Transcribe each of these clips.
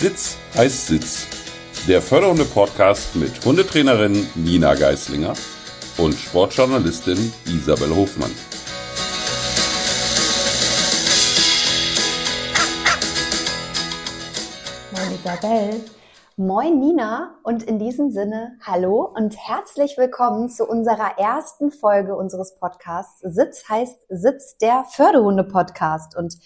Sitz heißt Sitz. Der Förderhunde-Podcast mit Hundetrainerin Nina Geislinger und Sportjournalistin Isabel Hofmann. Moin Isabel. Moin Nina und in diesem Sinne hallo und herzlich willkommen zu unserer ersten Folge unseres Podcasts. Sitz heißt Sitz der Förderhunde-Podcast und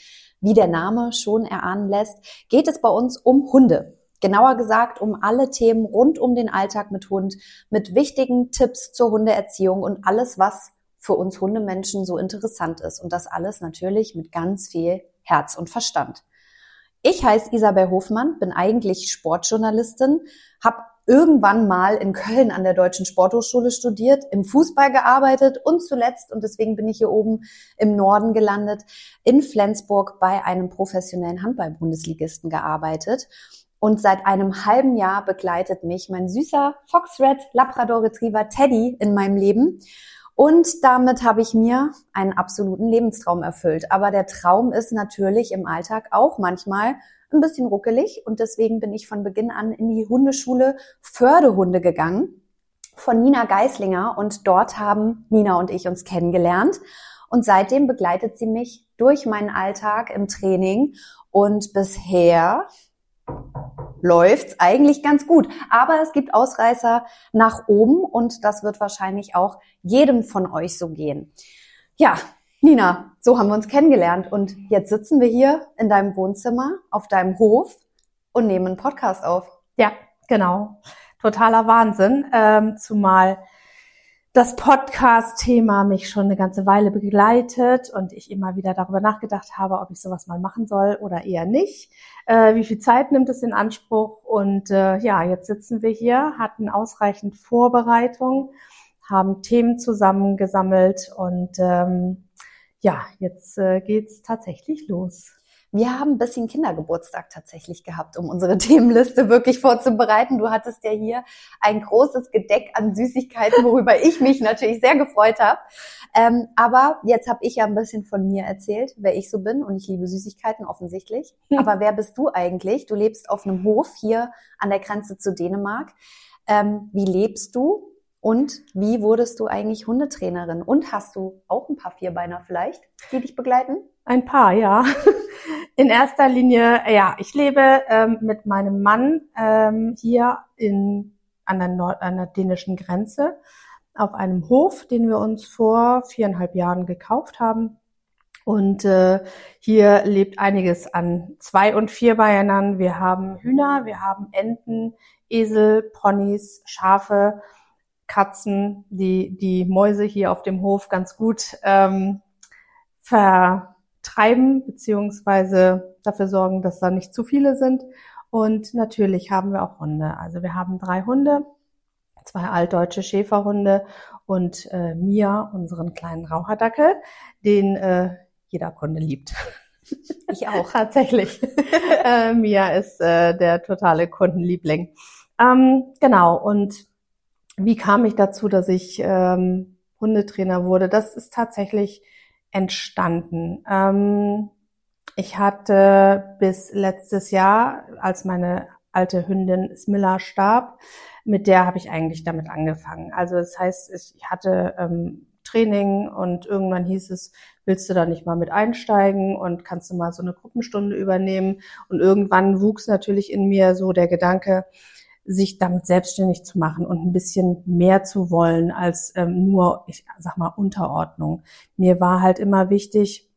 wie der Name schon erahnen lässt, geht es bei uns um Hunde. Genauer gesagt um alle Themen rund um den Alltag mit Hund, mit wichtigen Tipps zur Hundeerziehung und alles, was für uns Hundemenschen so interessant ist. Und das alles natürlich mit ganz viel Herz und Verstand. Ich heiße Isabel Hofmann, bin eigentlich Sportjournalistin, habe irgendwann mal in Köln an der Deutschen Sporthochschule studiert, im Fußball gearbeitet und zuletzt, und deswegen bin ich hier oben im Norden gelandet, in Flensburg bei einem professionellen Handball-Bundesligisten gearbeitet. Und seit einem halben Jahr begleitet mich mein süßer Fox Red Labrador Retriever Teddy in meinem Leben. Und damit habe ich mir einen absoluten Lebenstraum erfüllt. Aber der Traum ist natürlich im Alltag auch manchmal ein bisschen ruckelig und deswegen bin ich von Beginn an in die Hundeschule Fördehunde gegangen von Nina Geislinger und dort haben Nina und ich uns kennengelernt und seitdem begleitet sie mich durch meinen Alltag im Training und bisher läuft's eigentlich ganz gut. Aber es gibt Ausreißer nach oben und das wird wahrscheinlich auch jedem von euch so gehen. Ja, Nina, so haben wir uns kennengelernt und jetzt sitzen wir hier in deinem Wohnzimmer, auf deinem Hof und nehmen einen Podcast auf. Ja, genau. Totaler Wahnsinn. Ähm, zumal das Podcast-Thema mich schon eine ganze Weile begleitet und ich immer wieder darüber nachgedacht habe, ob ich sowas mal machen soll oder eher nicht. Äh, wie viel Zeit nimmt es in Anspruch? Und äh, ja, jetzt sitzen wir hier, hatten ausreichend Vorbereitung, haben Themen zusammengesammelt und ähm, ja, jetzt äh, geht's tatsächlich los. Wir haben ein bisschen Kindergeburtstag tatsächlich gehabt, um unsere Themenliste wirklich vorzubereiten. Du hattest ja hier ein großes Gedeck an Süßigkeiten, worüber ich mich natürlich sehr gefreut habe. Ähm, aber jetzt habe ich ja ein bisschen von mir erzählt, wer ich so bin. Und ich liebe Süßigkeiten offensichtlich. Aber wer bist du eigentlich? Du lebst auf einem Hof hier an der Grenze zu Dänemark. Ähm, wie lebst du? Und wie wurdest du eigentlich Hundetrainerin? Und hast du auch ein paar Vierbeiner vielleicht, die dich begleiten? Ein paar, ja. In erster Linie, ja, ich lebe ähm, mit meinem Mann ähm, hier in, an, der Nord an der dänischen Grenze auf einem Hof, den wir uns vor viereinhalb Jahren gekauft haben. Und äh, hier lebt einiges an Zwei- und Vierbeinern. Wir haben Hühner, wir haben Enten, Esel, Ponys, Schafe Katzen, die die Mäuse hier auf dem Hof ganz gut ähm, vertreiben, beziehungsweise dafür sorgen, dass da nicht zu viele sind. Und natürlich haben wir auch Hunde. Also wir haben drei Hunde, zwei altdeutsche Schäferhunde und äh, Mia, unseren kleinen Raucherdackel, den äh, jeder Kunde liebt. Ich auch. Tatsächlich. äh, Mia ist äh, der totale Kundenliebling. Ähm, genau, und wie kam ich dazu, dass ich ähm, Hundetrainer wurde? Das ist tatsächlich entstanden. Ähm, ich hatte bis letztes Jahr, als meine alte Hündin Smilla starb, mit der habe ich eigentlich damit angefangen. Also das heißt, ich hatte ähm, Training und irgendwann hieß es, willst du da nicht mal mit einsteigen und kannst du mal so eine Gruppenstunde übernehmen? Und irgendwann wuchs natürlich in mir so der Gedanke, sich damit selbstständig zu machen und ein bisschen mehr zu wollen als ähm, nur, ich sag mal, Unterordnung. Mir war halt immer wichtig,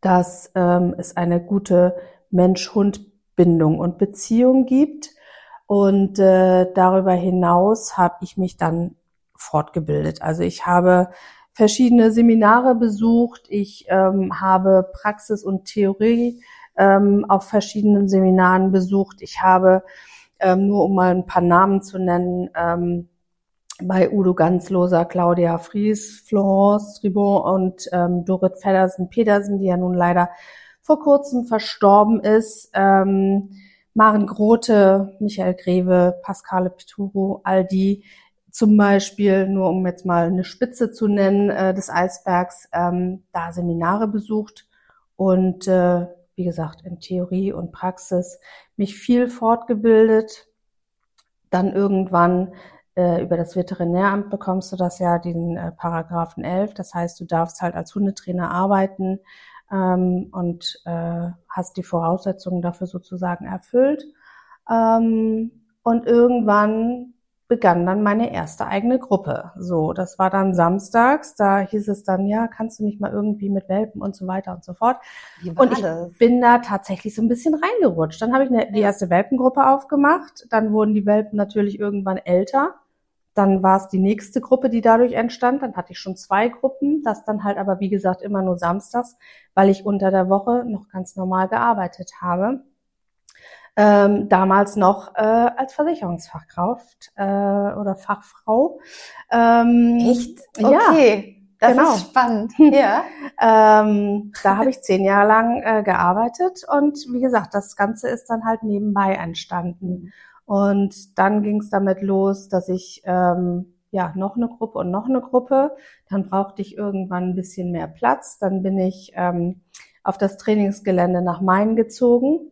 dass ähm, es eine gute Mensch-Hund-Bindung und Beziehung gibt. Und äh, darüber hinaus habe ich mich dann fortgebildet. Also ich habe verschiedene Seminare besucht, ich ähm, habe Praxis und Theorie ähm, auf verschiedenen Seminaren besucht, ich habe ähm, nur um mal ein paar Namen zu nennen, ähm, bei Udo Ganzloser, Claudia Fries, Florence Tribon und ähm, Dorit Feddersen-Petersen, die ja nun leider vor kurzem verstorben ist, ähm, Maren Grote, Michael Greve, Pascale Pituro, all die zum Beispiel, nur um jetzt mal eine Spitze zu nennen, äh, des Eisbergs, ähm, da Seminare besucht. Und äh, wie gesagt, in Theorie und Praxis mich viel fortgebildet. Dann irgendwann äh, über das Veterinäramt bekommst du das ja, den äh, Paragraphen 11. Das heißt, du darfst halt als Hundetrainer arbeiten ähm, und äh, hast die Voraussetzungen dafür sozusagen erfüllt. Ähm, und irgendwann begann dann meine erste eigene Gruppe. So, das war dann samstags, da hieß es dann, ja, kannst du nicht mal irgendwie mit Welpen und so weiter und so fort. Und ich das? bin da tatsächlich so ein bisschen reingerutscht. Dann habe ich eine, die erste Welpengruppe aufgemacht, dann wurden die Welpen natürlich irgendwann älter. Dann war es die nächste Gruppe, die dadurch entstand. Dann hatte ich schon zwei Gruppen, das dann halt aber wie gesagt immer nur samstags, weil ich unter der Woche noch ganz normal gearbeitet habe ähm, damals noch äh, als Versicherungsfachkraft äh, oder Fachfrau. Ähm, Echt? Ja, Okay. Das genau. ist spannend. Ja. ähm, da habe ich zehn Jahre lang äh, gearbeitet und wie gesagt, das Ganze ist dann halt nebenbei entstanden. Und dann ging es damit los, dass ich ähm, ja noch eine Gruppe und noch eine Gruppe. Dann brauchte ich irgendwann ein bisschen mehr Platz. Dann bin ich ähm, auf das Trainingsgelände nach Main gezogen.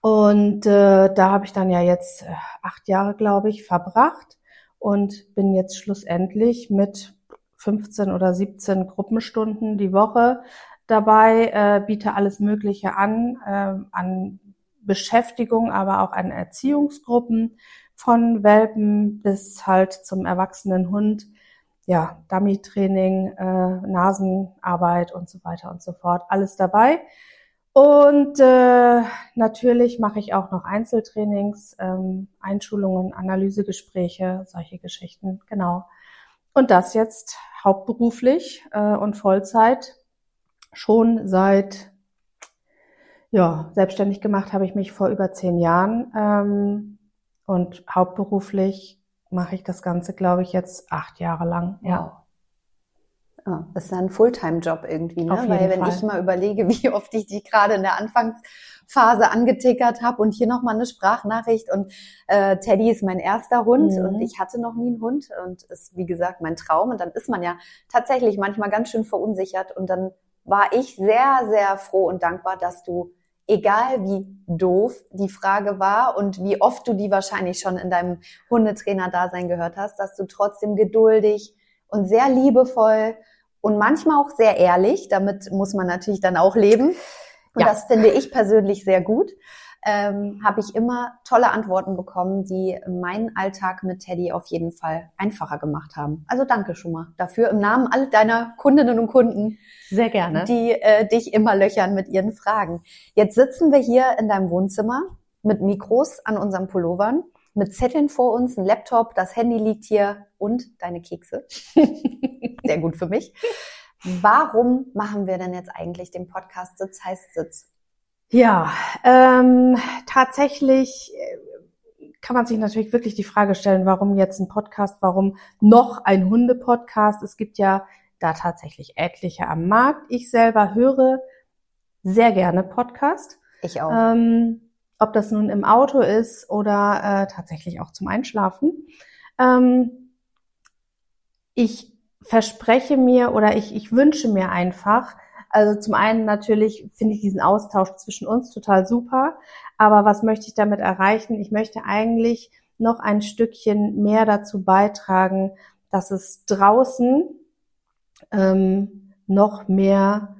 Und äh, da habe ich dann ja jetzt äh, acht Jahre, glaube ich, verbracht und bin jetzt schlussendlich mit 15 oder 17 Gruppenstunden die Woche dabei, äh, biete alles Mögliche an, äh, an Beschäftigung, aber auch an Erziehungsgruppen von Welpen bis halt zum erwachsenen Hund. Ja, Dummy-Training, äh, Nasenarbeit und so weiter und so fort. Alles dabei. Und äh, natürlich mache ich auch noch Einzeltrainings, ähm, Einschulungen, Analysegespräche, solche Geschichten, genau. Und das jetzt hauptberuflich äh, und Vollzeit schon seit, ja, selbstständig gemacht habe ich mich vor über zehn Jahren ähm, und hauptberuflich mache ich das Ganze, glaube ich, jetzt acht Jahre lang. Ja. Ja, das ist ja ein Fulltime-Job irgendwie, ne? Weil wenn Fall. ich mal überlege, wie oft ich die gerade in der Anfangsphase angetickert habe und hier nochmal eine Sprachnachricht und äh, Teddy ist mein erster Hund Mhm. und ich hatte noch nie einen Hund und ist, wie gesagt, mein Traum und dann ist man ja tatsächlich manchmal ganz schön verunsichert und dann war ich sehr, sehr froh und dankbar, dass du, egal wie doof die Frage war und wie oft du die wahrscheinlich schon in deinem Hundetrainer-Dasein gehört hast, dass du trotzdem geduldig und sehr liebevoll und manchmal auch sehr ehrlich, damit muss man natürlich dann auch leben. Und Ja. das finde ich persönlich sehr gut. Ähm, habe ich immer tolle Antworten bekommen, die meinen Alltag mit Teddy auf jeden Fall einfacher gemacht haben. Also danke schon mal dafür im Namen all deiner Kundinnen und Kunden, Sehr gerne. die äh, dich immer löchern mit ihren Fragen. Jetzt sitzen wir hier in deinem Wohnzimmer mit Mikros an unseren Pullovern, mit Zetteln vor uns, ein Laptop, das Handy liegt hier und deine Kekse. Sehr gut für mich. Warum machen wir denn jetzt eigentlich den Podcast Sitz heißt Sitz? Ja, ähm, tatsächlich äh, kann man sich natürlich wirklich die Frage stellen, warum jetzt ein Podcast, warum noch ein Hunde-Podcast? Es gibt ja da tatsächlich etliche am Markt. Ich selber höre sehr gerne Podcast. Ich auch. Ähm, ob das nun im Auto ist oder äh, tatsächlich auch zum Einschlafen. Ähm, ich verspreche mir oder ich, ich wünsche mir einfach, also zum einen natürlich finde ich diesen Austausch zwischen uns total super, aber was möchte ich damit erreichen? Ich möchte eigentlich noch ein Stückchen mehr dazu beitragen, dass es draußen ähm, noch mehr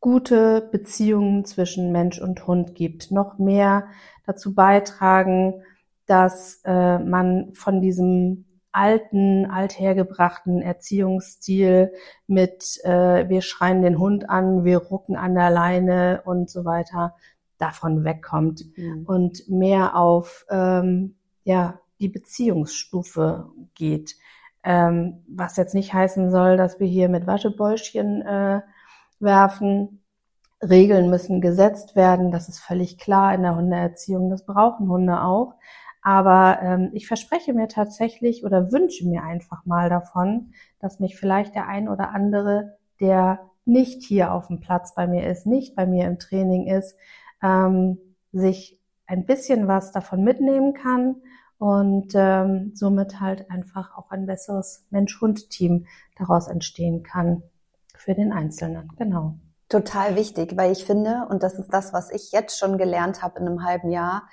gute Beziehungen zwischen Mensch und Hund gibt, noch mehr dazu beitragen, dass äh, man von diesem alten, althergebrachten Erziehungsstil mit äh, wir schreien den Hund an, wir rucken an der Leine und so weiter davon wegkommt Mhm. und mehr auf ähm, ja die Beziehungsstufe geht. Ähm, was jetzt nicht heißen soll, dass wir hier mit Waschebäuschen äh, werfen. Regeln müssen gesetzt werden, das ist völlig klar in der Hundeerziehung, das brauchen Hunde auch. Aber ähm, ich verspreche mir tatsächlich oder wünsche mir einfach mal davon, dass mich vielleicht der ein oder andere, der nicht hier auf dem Platz bei mir ist, nicht bei mir im Training ist, ähm, sich ein bisschen was davon mitnehmen kann und ähm, somit halt einfach auch ein besseres Mensch-Hund-Team daraus entstehen kann für den Einzelnen. Genau. Total wichtig, weil ich finde, und das ist das, was ich jetzt schon gelernt habe in einem halben Jahr,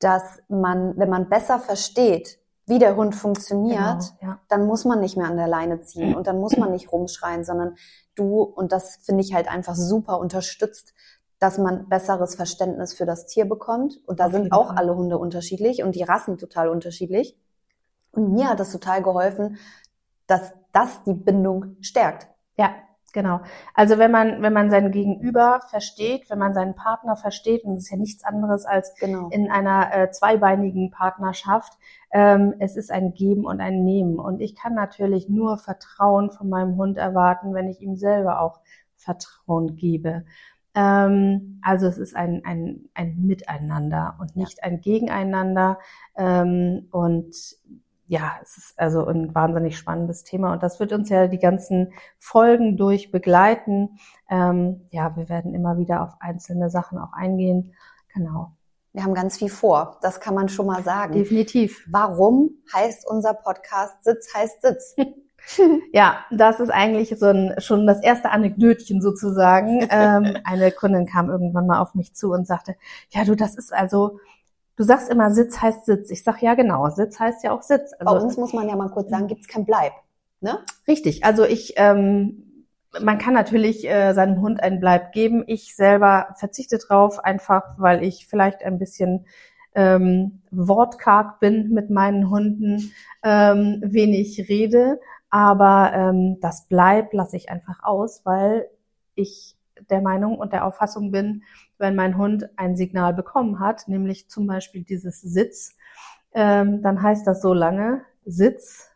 dass man, wenn man besser versteht, wie der Hund funktioniert, Genau, ja. dann muss man nicht mehr an der Leine ziehen und dann muss man nicht rumschreien, sondern du, und das finde ich halt einfach super unterstützt, dass man besseres Verständnis für das Tier bekommt. Und da Auf sind auch Fall. alle Hunde unterschiedlich und die Rassen total unterschiedlich. Und mir hat das total geholfen, dass das die Bindung stärkt. Ja, genau. Also wenn man, wenn man sein Gegenüber versteht, wenn man seinen Partner versteht, und es ist ja nichts anderes als Genau. in einer äh, zweibeinigen Partnerschaft, ähm, es ist ein Geben und ein Nehmen. Und ich kann natürlich nur Vertrauen von meinem Hund erwarten, wenn ich ihm selber auch Vertrauen gebe. Ähm, also es ist ein, ein, ein Miteinander und nicht ein Gegeneinander. Ähm, und ja, es ist also ein wahnsinnig spannendes Thema und das wird uns ja die ganzen Folgen durch begleiten. Ähm, ja, wir werden immer wieder auf einzelne Sachen auch eingehen. Genau, Wir haben ganz viel vor. Das kann man schon mal sagen. definitiv. Warum heißt unser Podcast Sitz heißt Sitz? Ja, das ist eigentlich so ein, schon das erste Anekdötchen sozusagen. ähm, eine Kundin kam irgendwann mal auf mich zu und sagte, ja du, das ist also, du sagst immer Sitz heißt Sitz. Ich sag ja genau, Sitz heißt ja auch Sitz. Bei uns muss man ja mal kurz sagen, gibt's kein Bleib. Ne? Richtig, also ich, ähm, man kann natürlich äh, seinem Hund einen Bleib geben. Ich selber verzichte drauf, einfach weil ich vielleicht ein bisschen ähm, wortkarg bin mit meinen Hunden, ähm, wenig rede, aber ähm, das Bleib lasse ich einfach aus, weil ich der Meinung und der Auffassung bin, wenn mein Hund ein Signal bekommen hat, nämlich zum Beispiel dieses Sitz, ähm, dann heißt das so lange Sitz,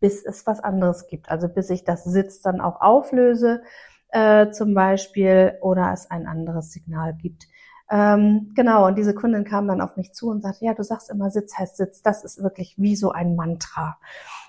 bis es was anderes gibt. Also bis ich das Sitz dann auch auflöse, äh, zum Beispiel, oder es ein anderes Signal gibt. Ähm, genau, und diese Kundin kam dann auf mich zu und sagte, ja, du sagst immer Sitz heißt Sitz. Das ist wirklich wie so ein Mantra.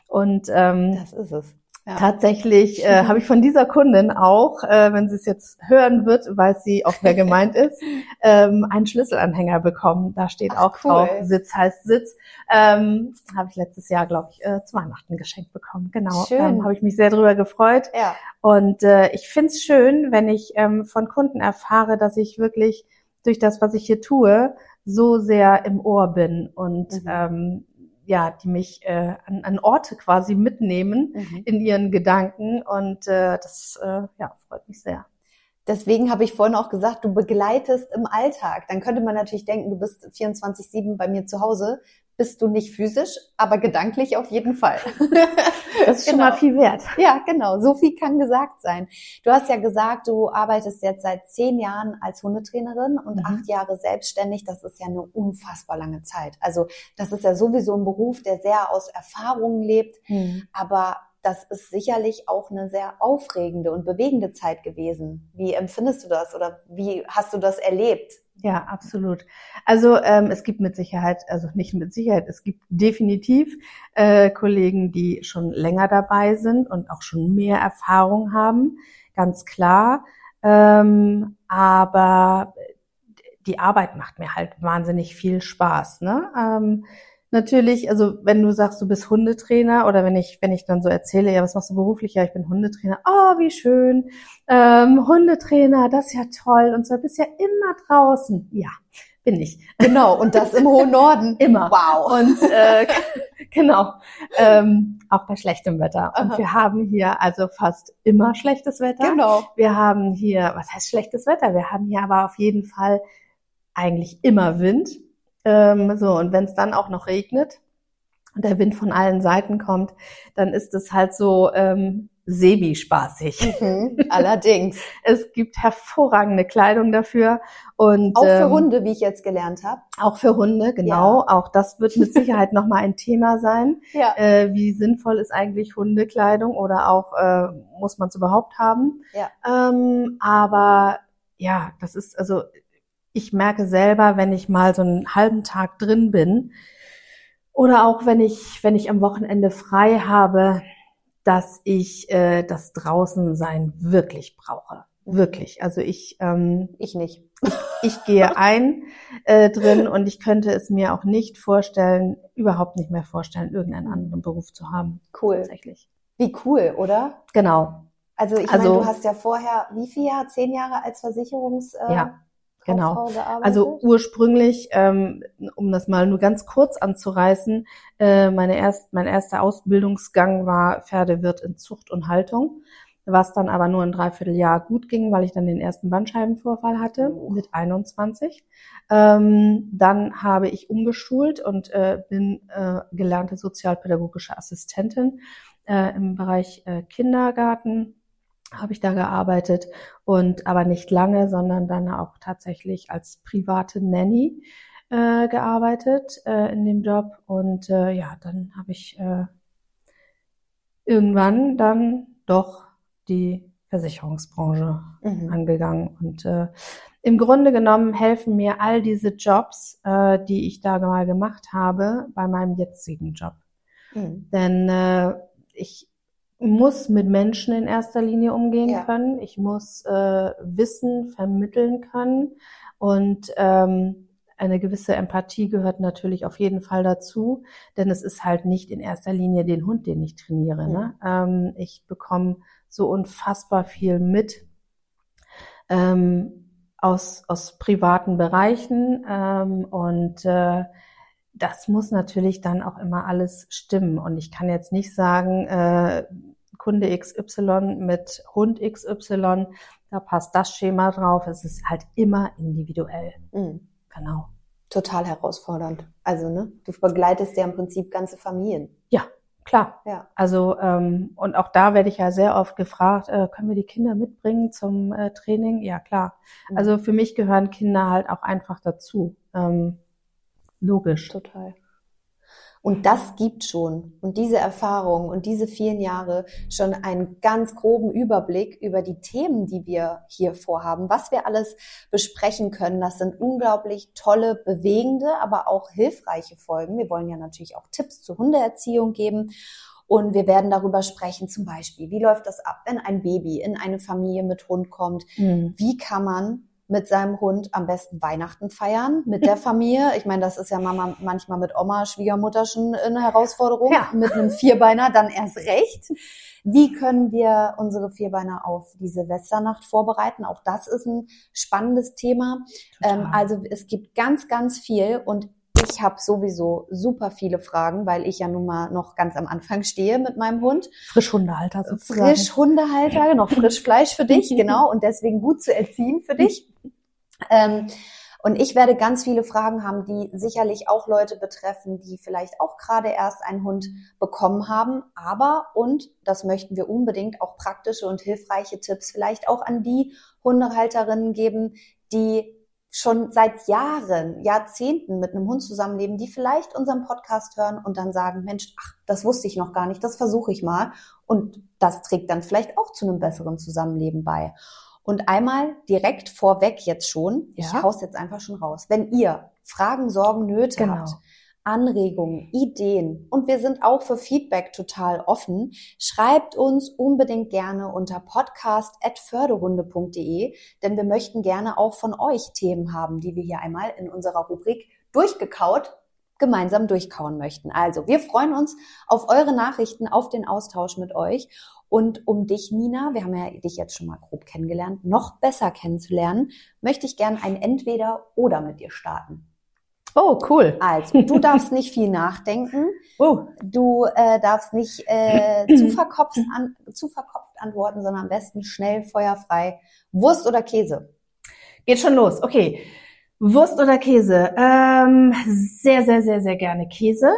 Und ähm, Das ist es. Ja. Tatsächlich äh, habe ich von dieser Kundin auch, äh, wenn sie es jetzt hören wird, weiß sie auch, wer gemeint ist, ähm, einen Schlüsselanhänger bekommen. Da steht Ach, auch drauf, cool. Sitz heißt Sitz. Ähm, habe ich letztes Jahr, glaube ich, äh, zu Weihnachten geschenkt bekommen. Genau. Schön. Ähm, habe ich mich sehr drüber gefreut. Ja. Und äh, ich find's schön, wenn ich ähm, von Kunden erfahre, dass ich wirklich durch das, was ich hier tue, so sehr im Ohr bin und Mhm. ähm, ja, die mich äh, an, an Orte quasi mitnehmen Mhm. in ihren Gedanken und äh, das äh, ja, freut mich sehr. Deswegen habe ich vorhin auch gesagt, du begleitest im Alltag. Dann könnte man natürlich denken, du bist 24-7 bei mir zu Hause. Bist du nicht physisch, aber gedanklich auf jeden Fall. Das ist schon Genau. mal viel wert. Ja, genau. So viel kann gesagt sein. Du hast ja gesagt, du arbeitest jetzt seit zehn Jahren als Hundetrainerin und Mhm. acht Jahre selbstständig. Das ist ja eine unfassbar lange Zeit. Also das ist ja sowieso ein Beruf, der sehr aus Erfahrungen lebt. Aber das ist sicherlich auch eine sehr aufregende und bewegende Zeit gewesen. Wie empfindest du das oder wie hast du das erlebt? Ja, absolut. Also ähm, es gibt mit Sicherheit, also nicht mit Sicherheit, es gibt definitiv äh, Kollegen, die schon länger dabei sind und auch schon mehr Erfahrung haben, ganz klar. Ähm, aber die Arbeit macht mir halt wahnsinnig viel Spaß. Ne? Ähm, natürlich, also wenn du sagst, du bist Hundetrainer oder wenn ich, wenn ich dann so erzähle, ja, was machst du beruflich? Ja, ich bin Hundetrainer. Oh, wie schön. Ähm, Hundetrainer, das ist ja toll. Und zwar bist ja immer draußen. Ja, bin ich. Genau, und das im hohen Norden. Immer. Wow. Und äh, genau, ähm, auch bei schlechtem Wetter. Und Aha. wir haben hier also fast immer schlechtes Wetter. Genau. Wir haben hier, was heißt schlechtes Wetter? Wir haben hier aber auf jeden Fall eigentlich immer Wind. Ähm, so, und wenn es dann auch noch regnet und der Wind von allen Seiten kommt, dann ist es halt so ähm, semi-spaßig. Mhm, allerdings. Es gibt hervorragende Kleidung dafür und Auch für ähm, Hunde, wie ich jetzt gelernt habe. Auch für Hunde, genau. Auch das wird mit Sicherheit nochmal ein Thema sein. Ja. Äh, wie sinnvoll ist eigentlich Hundekleidung oder auch äh, muss man es überhaupt haben? Ja. Ähm, aber ja, das ist also ich merke selber, wenn ich mal so einen halben Tag drin bin oder auch wenn ich wenn ich am Wochenende frei habe, dass ich äh, das Draußensein wirklich brauche. Wirklich. Also ich ähm, Ich nicht. ich gehe ein äh, drin und ich könnte es mir auch nicht vorstellen, überhaupt nicht mehr vorstellen, irgendeinen anderen Beruf zu haben. Cool. Tatsächlich. Wie cool, oder? Genau. Also ich Also- meine, du hast ja vorher, wie viel Jahre? Zehn Jahre als Versicherungs äh, Ja, genau. Also ursprünglich, ähm, um das mal nur ganz kurz anzureißen, äh, meine erst, mein erster Ausbildungsgang war Pferdewirt in Zucht und Haltung, was dann aber nur ein Dreivierteljahr gut ging, weil ich dann den ersten Bandscheibenvorfall hatte Oh. mit 21. Ähm, dann habe ich umgeschult und äh, bin äh, gelernte sozialpädagogische Assistentin äh, im Bereich äh, Kindergarten habe ich da gearbeitet und aber nicht lange, sondern dann auch tatsächlich als private Nanny äh, gearbeitet äh, in dem Job und äh, ja, dann habe ich äh, irgendwann dann doch die Versicherungsbranche Mhm. angegangen und äh, im Grunde genommen helfen mir all diese Jobs, äh, die ich da mal gemacht habe, bei meinem jetzigen Job. Mhm. Denn äh, ich muss mit Menschen in erster Linie umgehen Ja. können. Ich muss äh, Wissen vermitteln können. Und ähm, eine gewisse Empathie gehört natürlich auf jeden Fall dazu. Denn es ist halt nicht in erster Linie den Hund, den ich trainiere. Ne? Ähm, ich bekomme so unfassbar viel mit ähm, aus, aus privaten Bereichen. Ähm, und äh, das muss natürlich dann auch immer alles stimmen. Und ich kann jetzt nicht sagen, äh, Kunde XY mit Hund XY, da passt das Schema drauf. Es ist halt immer individuell. Mhm. Genau. Total herausfordernd. Also, ne? Du begleitest ja im Prinzip ganze Familien. Klar. Ja. Also, ähm, und auch da werde ich ja sehr oft gefragt, äh, können wir die Kinder mitbringen zum äh, Training? Ja, klar. Mhm. Also für mich gehören Kinder halt auch einfach dazu. Ähm, logisch. Total. Und das gibt schon und diese Erfahrung und diese vielen Jahre schon einen ganz groben Überblick über die Themen, die wir hier vorhaben, was wir alles besprechen können. Das sind unglaublich tolle, bewegende, aber auch hilfreiche Folgen. Wir wollen ja natürlich auch Tipps zur Hundeerziehung geben. Und wir werden darüber sprechen, zum Beispiel, wie läuft das ab, wenn ein Baby in eine Familie mit Hund kommt? Mhm. wie kann man mit seinem Hund am besten Weihnachten feiern mit der Familie. Ich meine, das ist ja Mama, manchmal mit Oma, Schwiegermutter schon eine Herausforderung. Ja. Mit einem Vierbeiner dann erst recht. Wie können wir unsere Vierbeiner auf die Silvesternacht vorbereiten? Auch das ist ein spannendes Thema. Ähm, also es gibt ganz, ganz viel und ich habe sowieso super viele Fragen, weil ich ja nun mal noch ganz am Anfang stehe mit meinem Hund. Frischhundehalter sozusagen. Frisch Hundehalter, noch frisch Fleisch für dich, genau, und deswegen gut zu erziehen für dich. Ähm, und ich werde ganz viele Fragen haben, die sicherlich auch Leute betreffen, die vielleicht auch gerade erst einen Hund bekommen haben. Aber, und das möchten wir unbedingt, auch praktische und hilfreiche Tipps vielleicht auch an die Hundehalterinnen geben, die schon seit Jahren, Jahrzehnten mit einem Hund zusammenleben, die vielleicht unseren Podcast hören und dann sagen, Mensch, ach, das wusste ich noch gar nicht, das versuche ich mal. Und das trägt dann vielleicht auch zu einem besseren Zusammenleben bei. Und einmal direkt vorweg jetzt schon, ich Ja. hau's jetzt einfach schon raus. Wenn ihr Fragen, Sorgen, Nöte Genau. habt, Anregungen, Ideen und wir sind auch für Feedback total offen, schreibt uns unbedingt gerne unter podcast.förderhunde.de, denn wir möchten gerne auch von euch Themen haben, die wir hier einmal in unserer Rubrik durchgekaut gemeinsam durchkauen möchten. Also, wir freuen uns auf eure Nachrichten, auf den Austausch mit euch und um dich, Nina, wir haben ja dich jetzt schon mal grob kennengelernt, noch besser kennenzulernen, möchte ich gern ein Entweder-Oder mit dir starten. Oh, cool. Also, du darfst nicht viel nachdenken, Oh, du äh, darfst nicht äh, zu, verkopft an, zu verkopft antworten, sondern am besten schnell, feuerfrei. Wurst oder Käse? geht schon los. Okay. Wurst oder Käse? Ähm, sehr, sehr, sehr, sehr gerne Käse.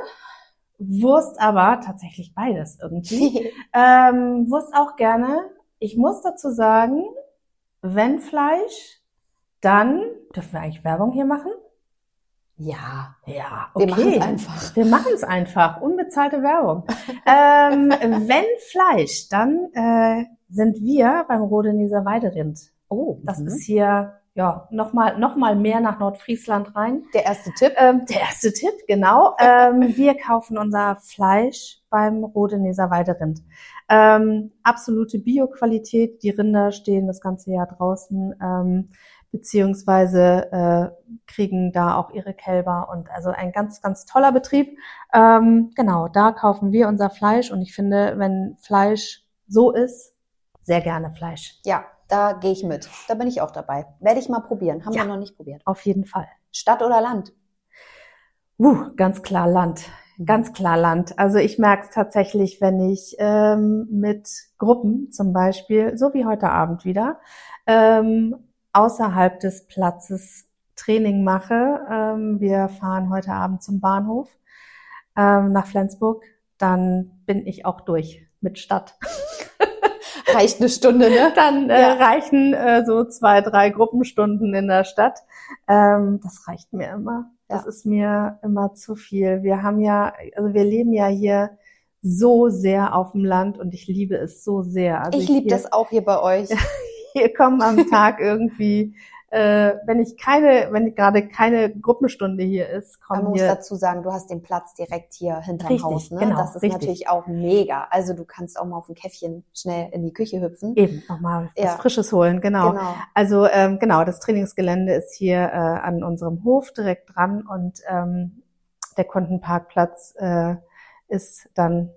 Wurst aber tatsächlich beides irgendwie. Ähm, Wurst auch gerne. Ich muss dazu sagen, wenn Fleisch, dann dürfen wir eigentlich Werbung hier machen? Ja, Ja, wir okay. machen es einfach. Wir machen es einfach. Unbezahlte Werbung. ähm, wenn Fleisch, dann äh, sind wir beim Rodeneser Weiderind. Oh, Das mhm. ist hier ja nochmal noch mal mehr nach Nordfriesland rein. der erste Tipp. Ähm, der erste Tipp, genau. Ähm, wir kaufen unser Fleisch beim Rodeneser Weiderind. Ähm, absolute Bioqualität. Die Rinder stehen das ganze Jahr draußen, ähm, beziehungsweise äh, kriegen da auch ihre Kälber und also ein ganz, ganz toller Betrieb. Ähm, genau, da kaufen wir unser Fleisch und ich finde, wenn Fleisch so ist, sehr gerne Fleisch. Ja, da gehe ich mit. Da bin ich auch dabei. Werde ich mal probieren. Haben Ja. wir noch nicht probiert. Auf jeden Fall. Stadt oder Land? Uh, ganz klar Land. Ganz klar Land. Also ich merke es tatsächlich, wenn ich ähm, mit Gruppen zum Beispiel, so wie heute Abend wieder, ähm, außerhalb des Platzes Training mache. Ähm, wir fahren heute Abend zum Bahnhof ähm, nach Flensburg. Dann bin ich auch durch mit Stadt. Reicht eine Stunde, ne? Dann äh, Ja. reichen äh, so zwei, drei Gruppenstunden in der Stadt. Ähm, das reicht mir immer. Das Ja. ist mir immer zu viel. Wir haben ja, also wir leben ja hier so sehr auf dem Land und ich liebe es so sehr. Also Ich liebe das auch hier bei euch. Hier kommen am Tag irgendwie, äh, wenn ich keine, wenn gerade keine Gruppenstunde hier ist, Man kommen muss hier dazu sagen, du hast den Platz direkt hier hinterm Richtig, Haus. Ne? genau, das ist richtig. natürlich auch mega. Also du kannst auch mal auf ein Käffchen schnell in die Küche hüpfen. eben nochmal was Ja. Frisches holen, genau. Genau. Also ähm, genau, das Trainingsgelände ist hier äh, an unserem Hof direkt dran und ähm, der Kundenparkplatz äh, ist dann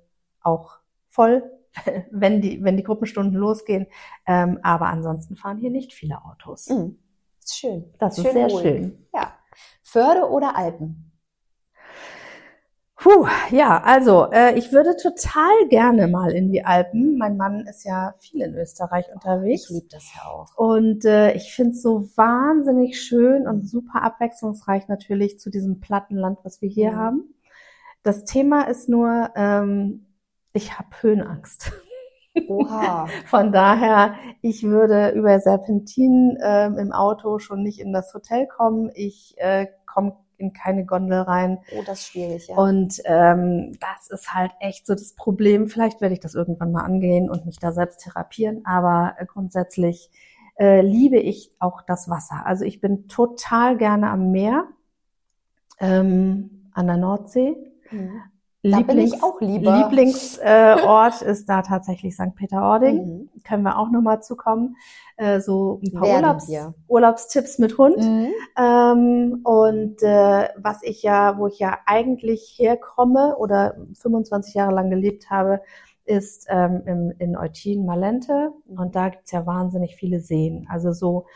auch voll, wenn die, wenn die Gruppenstunden losgehen. Ähm, aber ansonsten fahren hier nicht viele Autos. Mhm. Ist schön. Das ist sehr ruhig. schön. Ja. Förde oder Alpen? Puh, ja, also äh, ich würde total gerne mal in die Alpen. Mein Mann ist ja viel in Österreich unterwegs. Ich liebe das ja auch. Und äh, ich finde es so wahnsinnig schön und super abwechslungsreich natürlich zu diesem Plattenland, was wir hier Mhm. haben. Das Thema ist nur, ähm, ich habe Höhenangst. Oha. Von daher, ich würde über Serpentinen ähm, im Auto schon nicht in das Hotel kommen. Ich äh, komme in keine Gondel rein. Oh, das ist schwierig, ja. Und ähm, das ist halt echt so das Problem. Vielleicht werde ich das irgendwann mal angehen und mich da selbst therapieren. Aber äh, grundsätzlich äh, liebe ich auch das Wasser. Also ich bin total gerne am Meer, ähm, an der Nordsee. Mhm. Da bin ich auch lieber. Lieblingsort äh, ist da tatsächlich St. Peter-Ording. Mhm. Können wir auch nochmal zukommen. Äh, so ein paar Werden Urlaubs, wir. Urlaubstipps mit Hund. Mhm. Ähm, und äh, was ich ja, wo ich ja eigentlich herkomme oder 25 Jahre lang gelebt habe, ist ähm, im, in Eutin Malente. Und da gibt's ja wahnsinnig viele Seen. Also so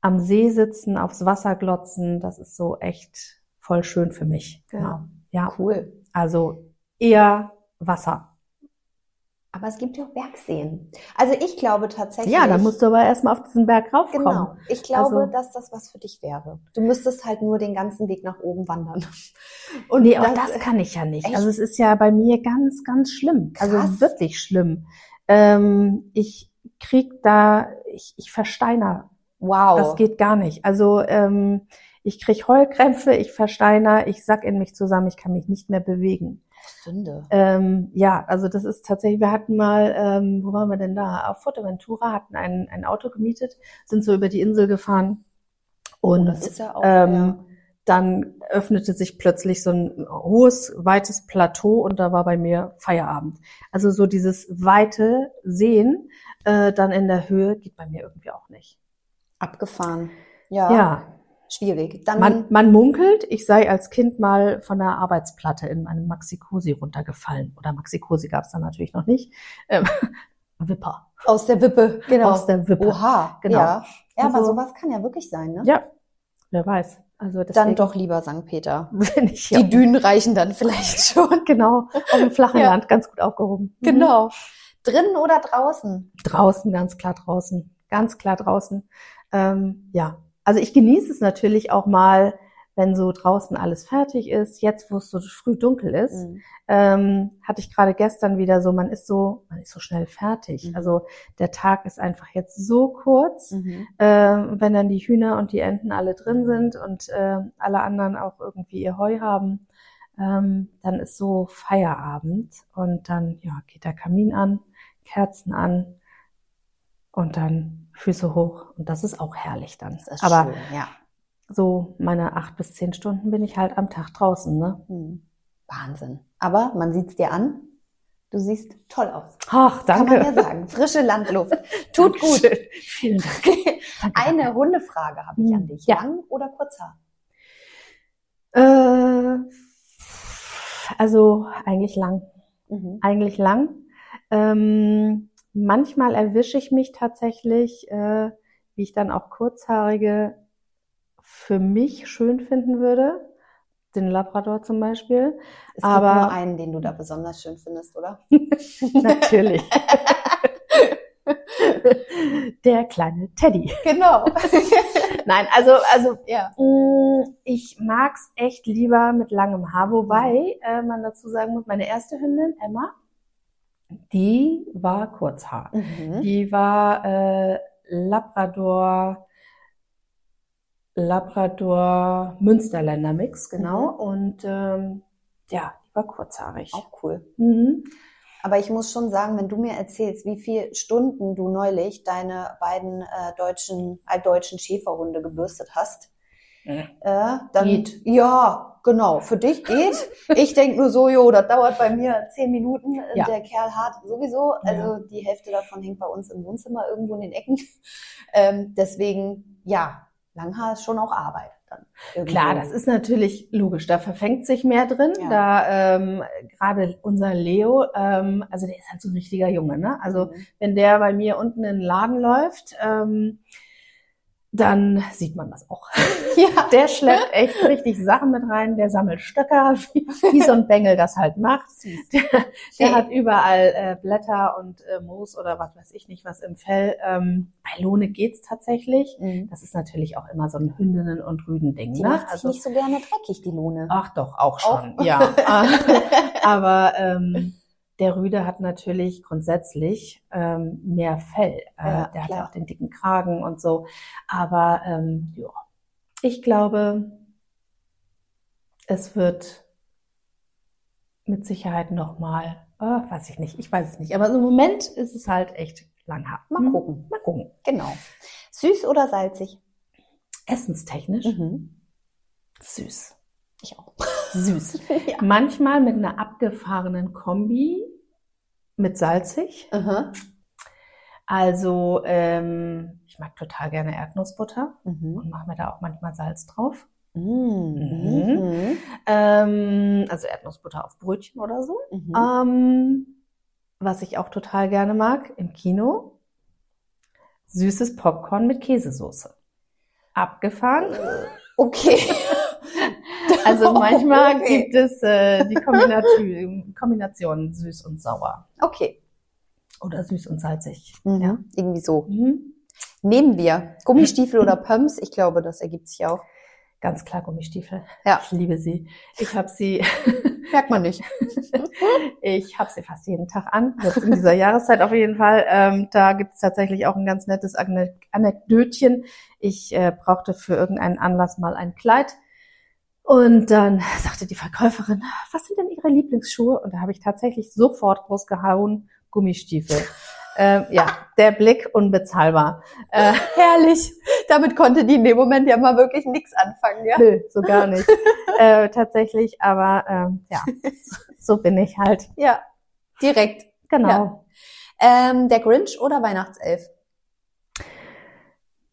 am See sitzen, aufs Wasser glotzen, das ist so echt voll schön für mich. Genau. Ja, Cool. Also eher Wasser. Aber es gibt ja auch Bergseen. Also ich glaube tatsächlich. Ja, dann musst du aber erstmal auf diesen Berg raufkommen. Genau. Ich glaube, Also- dass das was für dich wäre. Du müsstest halt nur den ganzen Weg nach oben wandern. Und nee, auch das- das, kann ich ja nicht. Echt? Also es ist ja bei mir ganz, ganz schlimm. Krass. Also wirklich schlimm. Ähm, ich krieg da, ich, ich versteiner. Wow. Das geht gar nicht. Also ähm, ich krieg Heulkrämpfe, ich versteiner, ich sack in mich zusammen, ich kann mich nicht mehr bewegen. Sünde. Ähm, ja, also das ist tatsächlich, wir hatten mal, ähm, wo waren wir denn da? Auf Fuerteventura, hatten ein, ein Auto gemietet, sind so über die Insel gefahren und Oh, ja auch. ähm, dann öffnete sich plötzlich so ein hohes, weites Plateau und da war bei mir Feierabend. Also so dieses weite Sehen äh, dann in der Höhe geht bei mir irgendwie auch nicht. abgefahren. Ja. Ja, Schwierig. Dann man, man munkelt, ich sei als Kind mal von der Arbeitsplatte in einem Maxi-Cosi runtergefallen. Oder Maxi-Cosi gab es dann natürlich noch nicht. Ähm, Wipper. aus der Wippe. Genau. Aus der Wippe. Oha. Genau. Ja. Ja, aber Also- sowas kann ja wirklich sein, ne? Ja, wer weiß. Also Dann deswegen doch lieber St. Peter. bin ich Die ja Dünen reichen dann vielleicht schon. genau auf dem flachen Ja. Land ganz gut aufgehoben. Mhm. Genau. Drinnen oder draußen? Draußen, ganz klar draußen. Ganz klar draußen. Ähm, ja. Also ich genieße es natürlich auch mal, wenn so draußen alles fertig ist. Jetzt, wo es so früh dunkel ist, Mhm. ähm, hatte ich gerade gestern wieder so, man ist so, man ist so schnell fertig. Mhm. Also der Tag ist einfach jetzt so kurz. Mhm. Ähm, wenn dann die Hühner und die Enten alle drin sind und äh, alle anderen auch irgendwie ihr Heu haben, ähm, dann ist so Feierabend und dann ja, geht der Kamin an, Kerzen an und dann Füße hoch und das ist auch herrlich dann. Aber schön, ja. so meine acht bis zehn Stunden bin ich halt am Tag draußen, ne? Hm. Wahnsinn. Aber man sieht's dir an. Du siehst toll aus. Ach, Kann danke. man ja sagen. Frische Landluft. Tut gut. Vielen Dank. Danke, Eine danke. Hundefrage habe ich an Hm, dich. ja. Lang oder Kurzhaar? Äh, also eigentlich lang. Mhm. Eigentlich lang. Ähm, manchmal erwische ich mich tatsächlich, äh, wie ich dann auch kurzhaarige für mich schön finden würde. Den Labrador zum Beispiel. Es Aber- gibt nur einen, den du da besonders schön findest, oder? Natürlich. Der kleine Teddy. Genau. Nein, also, also ja. mh, ich mag's echt lieber mit langem Haar, wobei äh, man dazu sagen muss, meine erste Hündin, Emma, die war Kurzhaar. Mhm. Die war äh, Labrador, Labrador Münsterländer Mix, genau. Mhm. Und ähm, ja, die war kurzhaarig. Auch cool. Mhm. Aber ich muss schon sagen, wenn du mir erzählst, wie viele Stunden du neulich deine beiden äh, deutschen, altdeutschen Schäferhunde gebürstet hast, äh, dann Geht. ja, genau, für dich geht. ich denk nur so, jo, das dauert bei mir zehn Minuten. Ja. Der Kerl hat sowieso, also die Hälfte davon hängt bei uns im Wohnzimmer irgendwo in den Ecken. Ähm, deswegen, ja, Langhaar ist schon auch Arbeit. Dann irgendwo. Klar, das ist natürlich logisch. Da verfängt sich mehr drin. Ja. Da ähm, gerade unser Leo, ähm, also der ist halt so ein richtiger Junge, ne? Also Mhm. wenn der bei mir unten in den Laden läuft, ähm, dann sieht man das auch. ja. Der schleppt echt richtig Sachen mit rein, der sammelt Stöcker, wie, wie so ein Bengel das halt macht. Der, der hat überall äh, Blätter und äh, Moos oder was weiß ich nicht was im Fell. Ähm, bei Lohne geht's tatsächlich. Mhm. Das ist natürlich auch immer so ein Hündinnen- und Rüdending. Die ne? macht sich nicht so gerne dreckig, die Lohne. Ach doch, auch schon, Auch? ja. Aber ähm, der Rüde hat natürlich grundsätzlich ähm, mehr Fell. Äh, Ja, der hat klar. ja auch den dicken Kragen und so. Aber ähm, ja, ich glaube, es wird mit Sicherheit nochmal, äh, weiß ich nicht, ich weiß es nicht. Aber im Moment ist es halt echt langhaar. Mal Hm, gucken. Mal gucken. Genau. Süß oder salzig? Essenstechnisch Mhm. süß. Ich auch. Süß. ja. Manchmal mit einer abgefahrenen Kombi mit salzig. Aha. Also ähm, ich mag total gerne Erdnussbutter Mhm. und mache mir da auch manchmal Salz drauf. Mhm. Mhm. Ähm, also Erdnussbutter auf Brötchen oder so. Mhm. Ähm, was ich auch total gerne mag im Kino, süßes Popcorn mit Käsesoße. Abgefahren. Okay. Also manchmal Okay. gibt es äh, die Kombination, Kombination süß und sauer Okay. oder süß und salzig. Mhm. Ja. Irgendwie so. Mhm. Nehmen wir Gummistiefel oder Pumps? Ich glaube, das ergibt sich auch. Ganz klar Gummistiefel. Ja. Ich liebe sie. Ich habe sie, Merkt man nicht. ich habe sie fast jeden Tag an. Jetzt in dieser Jahreszeit auf jeden Fall. Ähm, da gibt es tatsächlich auch ein ganz nettes Ane- Anekdötchen. Ich äh, brauchte für irgendeinen Anlass mal ein Kleid. Und dann sagte die Verkäuferin, was sind denn Ihre Lieblingsschuhe? Und da habe ich tatsächlich sofort rausgehauen, Gummistiefel. ähm, ja, der Blick unbezahlbar. Äh, Herrlich. Damit konnte die in dem Moment ja mal wirklich nichts anfangen, ja? Nö, so gar nicht. äh, tatsächlich, aber ähm, ja, so bin ich halt. Ja. Direkt. Genau. Ähm, der Grinch oder Weihnachtself?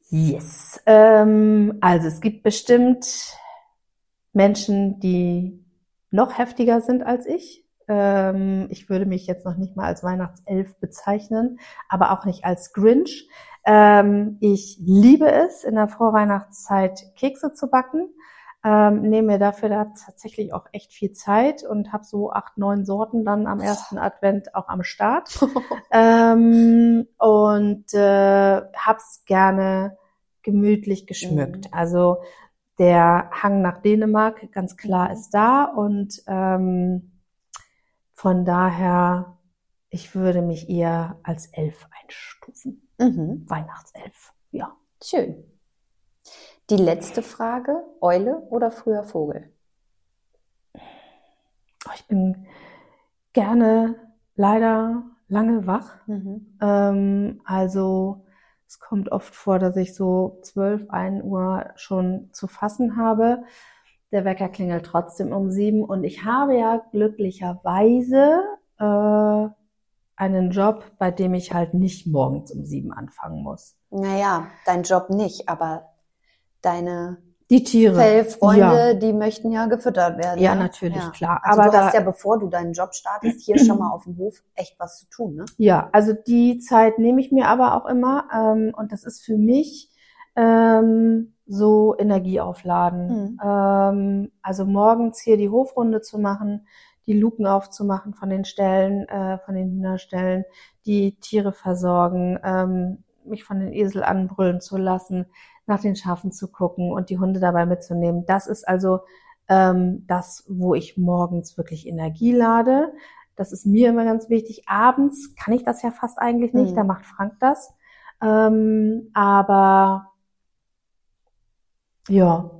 Yes. Ähm, also es gibt bestimmt Menschen, die noch heftiger sind als ich. Ähm, ich würde mich jetzt noch nicht mal als Weihnachtself bezeichnen, aber auch nicht als Grinch. Ähm, ich liebe es, in der Vorweihnachtszeit Kekse zu backen. Ähm, nehme mir dafür da tatsächlich auch echt viel Zeit und habe so acht, neun Sorten dann am ersten Advent auch am Start. ähm, und äh, hab's gerne gemütlich geschmückt. Mhm. Also der Hang nach Dänemark ganz klar ist da und ähm, von daher, ich würde mich eher als Elf einstufen. Mhm. Weihnachtself. Ja. Schön. Die letzte Frage, Eule oder früher Vogel? Ich bin gerne leider lange wach. Mhm. Ähm, also es kommt oft vor, dass ich so 12, 1 Uhr schon zu fassen habe. Der Wecker klingelt trotzdem um sieben und ich habe ja glücklicherweise äh, einen Job, bei dem ich halt nicht morgens um sieben anfangen muss. Naja, dein Job nicht, aber deine Die Tiere. Fellfreunde, Ja. die möchten ja gefüttert werden. Ja, ne? natürlich, klar. Also Aber du hast ja, bevor du deinen Job startest, hier schon mal auf dem Hof echt was zu tun, ne? Ja, also die Zeit nehme ich mir aber auch immer ähm, und das ist für mich ähm, so Energieaufladen. Mhm. Ähm, also morgens hier die Hofrunde zu machen, die Luken aufzumachen von den Ställen, äh, von den Hühnerställen, die Tiere versorgen, ähm, mich von den Esel anbrüllen zu lassen, nach den Schafen zu gucken und die Hunde dabei mitzunehmen. Das ist also ähm, das, wo ich morgens wirklich Energie lade. Das ist mir immer ganz wichtig. Abends kann ich das ja fast eigentlich nicht, Mhm. da macht Frank das. Ähm, aber ja,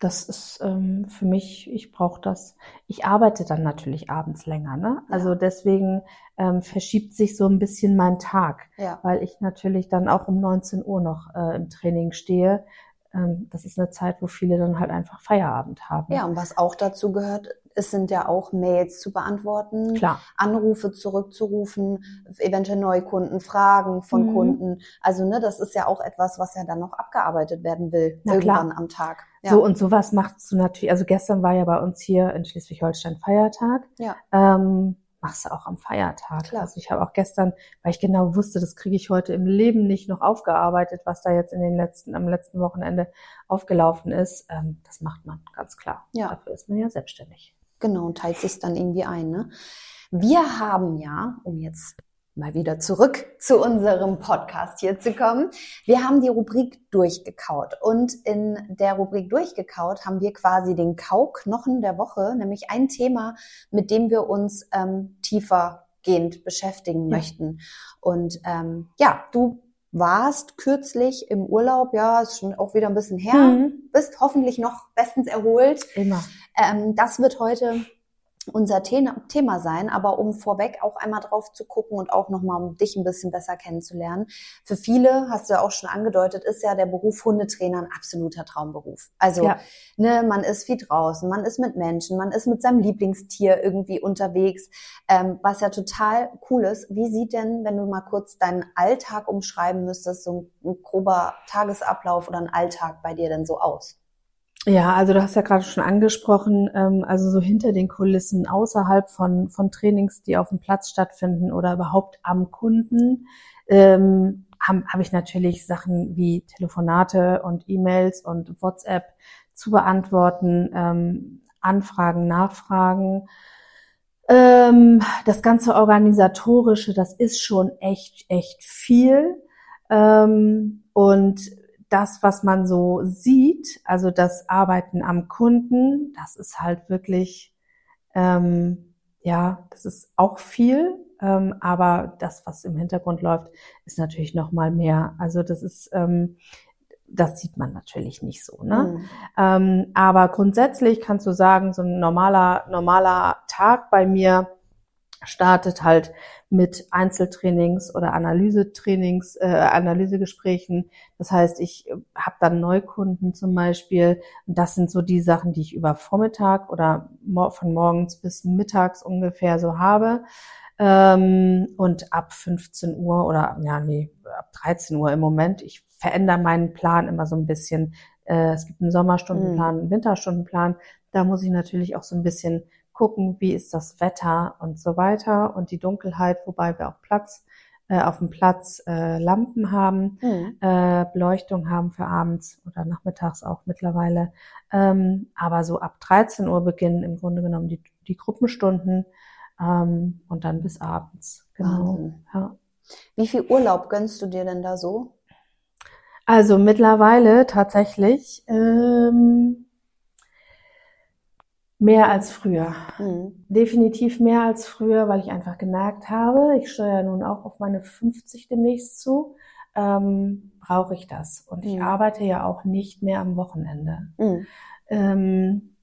das ist ähm, für mich, ich brauche das. Ich arbeite dann natürlich abends länger, ne? Also deswegen ähm, verschiebt sich so ein bisschen mein Tag, Ja. weil ich natürlich dann auch um 19 Uhr noch äh, im Training stehe. Ähm, das ist eine Zeit, wo viele dann halt einfach Feierabend haben. Ja, und was auch dazu gehört, es sind ja auch Mails zu beantworten, Klar. Anrufe zurückzurufen, eventuell Neukunden, Fragen von Mhm. Kunden. Also, ne, das ist ja auch etwas, was ja dann noch abgearbeitet werden will, Na klar. irgendwann am Tag. Ja. So und sowas machst du natürlich. Also gestern war ja bei uns hier in Schleswig-Holstein Feiertag. Ja. Ähm, machst du auch am Feiertag. Klar. Also ich habe auch gestern, weil ich genau wusste, das kriege ich heute im Leben nicht noch aufgearbeitet, was da jetzt in den letzten, am letzten Wochenende aufgelaufen ist. Ähm, das macht man ganz klar. Ja. Dafür ist man ja selbstständig. Genau, und teilt sich dann irgendwie ein. Ne? Wir haben ja, um jetzt mal wieder zurück zu unserem Podcast hier zu kommen, wir haben die Rubrik durchgekaut. Und in der Rubrik durchgekaut haben wir quasi den Kauknochen der Woche, nämlich ein Thema, mit dem wir uns ähm, tiefergehend beschäftigen Ja. möchten. Und ähm, ja, du warst kürzlich im Urlaub, ja, ist schon auch wieder ein bisschen her, Mhm. bist hoffentlich noch bestens erholt. Immer. Ähm, das wird heute unser Thema sein, aber um vorweg auch einmal drauf zu gucken und auch nochmal, um dich ein bisschen besser kennenzulernen. Für viele, hast du ja auch schon angedeutet, ist ja der Beruf Hundetrainer ein absoluter Traumberuf. Also, Ja. ne, man ist viel draußen, man ist mit Menschen, man ist mit seinem Lieblingstier irgendwie unterwegs, ähm, was ja total cool ist. Wie sieht denn, wenn du mal kurz deinen Alltag umschreiben müsstest, so ein, ein grober Tagesablauf oder ein Alltag bei dir denn so aus? Ja, also du hast ja gerade schon angesprochen, ähm, also so hinter den Kulissen, außerhalb von, von Trainings, die auf dem Platz stattfinden oder überhaupt am Kunden, ähm, habe hab ich natürlich Sachen wie Telefonate und E-Mails und WhatsApp zu beantworten, ähm, Anfragen, Nachfragen. Ähm, das ganze Organisatorische, das ist schon echt, echt viel. Ähm, und das, was man so sieht, also das Arbeiten am Kunden, das ist halt wirklich, ähm, ja, das ist auch viel, ähm, aber das, was im Hintergrund läuft, ist natürlich noch mal mehr. Also das ist, ähm, das sieht man natürlich nicht so, ne? Mhm. Ähm, aber grundsätzlich kannst du sagen, so ein normaler, normaler Tag bei mir startet halt mit Einzeltrainings oder Analysetrainings, äh, Analysegesprächen. Das heißt, ich habe dann Neukunden zum Beispiel. Und das sind so die Sachen, die ich über Vormittag oder von morgens bis mittags ungefähr so habe. Ähm, und ab 15 Uhr oder ja, nee, ab 13 Uhr im Moment. Ich verändere meinen Plan immer so ein bisschen. Äh, es gibt einen Sommerstundenplan, einen Winterstundenplan. Da muss ich natürlich auch so ein bisschen gucken, wie ist das Wetter und so weiter und die Dunkelheit, wobei wir auch Platz äh, auf dem Platz äh, Lampen haben, Mhm. äh, Beleuchtung haben für abends oder nachmittags auch mittlerweile. Ähm, aber so ab 13 Uhr beginnen im Grunde genommen die, die Gruppenstunden ähm, und dann bis abends. Genau. Wahnsinn. Ja. Wie viel Urlaub gönnst du dir denn da so? Also mittlerweile tatsächlich ähm, mehr als früher. Mhm. Definitiv mehr als früher, weil ich einfach gemerkt habe, ich steuere nun auch auf meine 50 demnächst zu, ähm, brauche ich das. Und ich Mhm. arbeite ja auch nicht mehr am Wochenende. Mhm. Ähm,